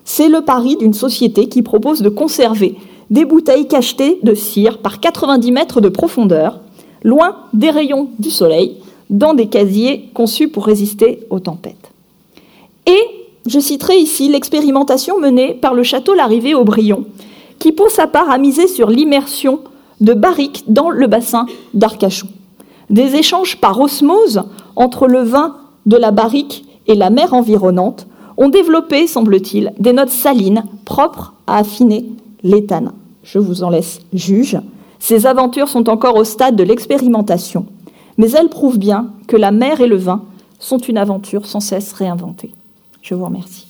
S3: C'est le pari d'une société qui propose de conserver des bouteilles cachetées de cire par 90 mètres de profondeur, loin des rayons du soleil, dans des casiers conçus pour résister aux tempêtes. Et je citerai ici l'expérimentation menée par le château Larrivée au Brion, qui pour sa part a misé sur l'immersion de barriques dans le bassin d'Arcachon. Des échanges par osmose entre le vin de la barrique et la mer environnante ont développé, semble-t-il, des notes salines propres à affiner l'éthanol. Je vous en laisse juge. Ces aventures sont encore au stade de l'expérimentation, mais elles prouvent bien que la mer et le vin sont une aventure sans cesse réinventée. Je vous remercie.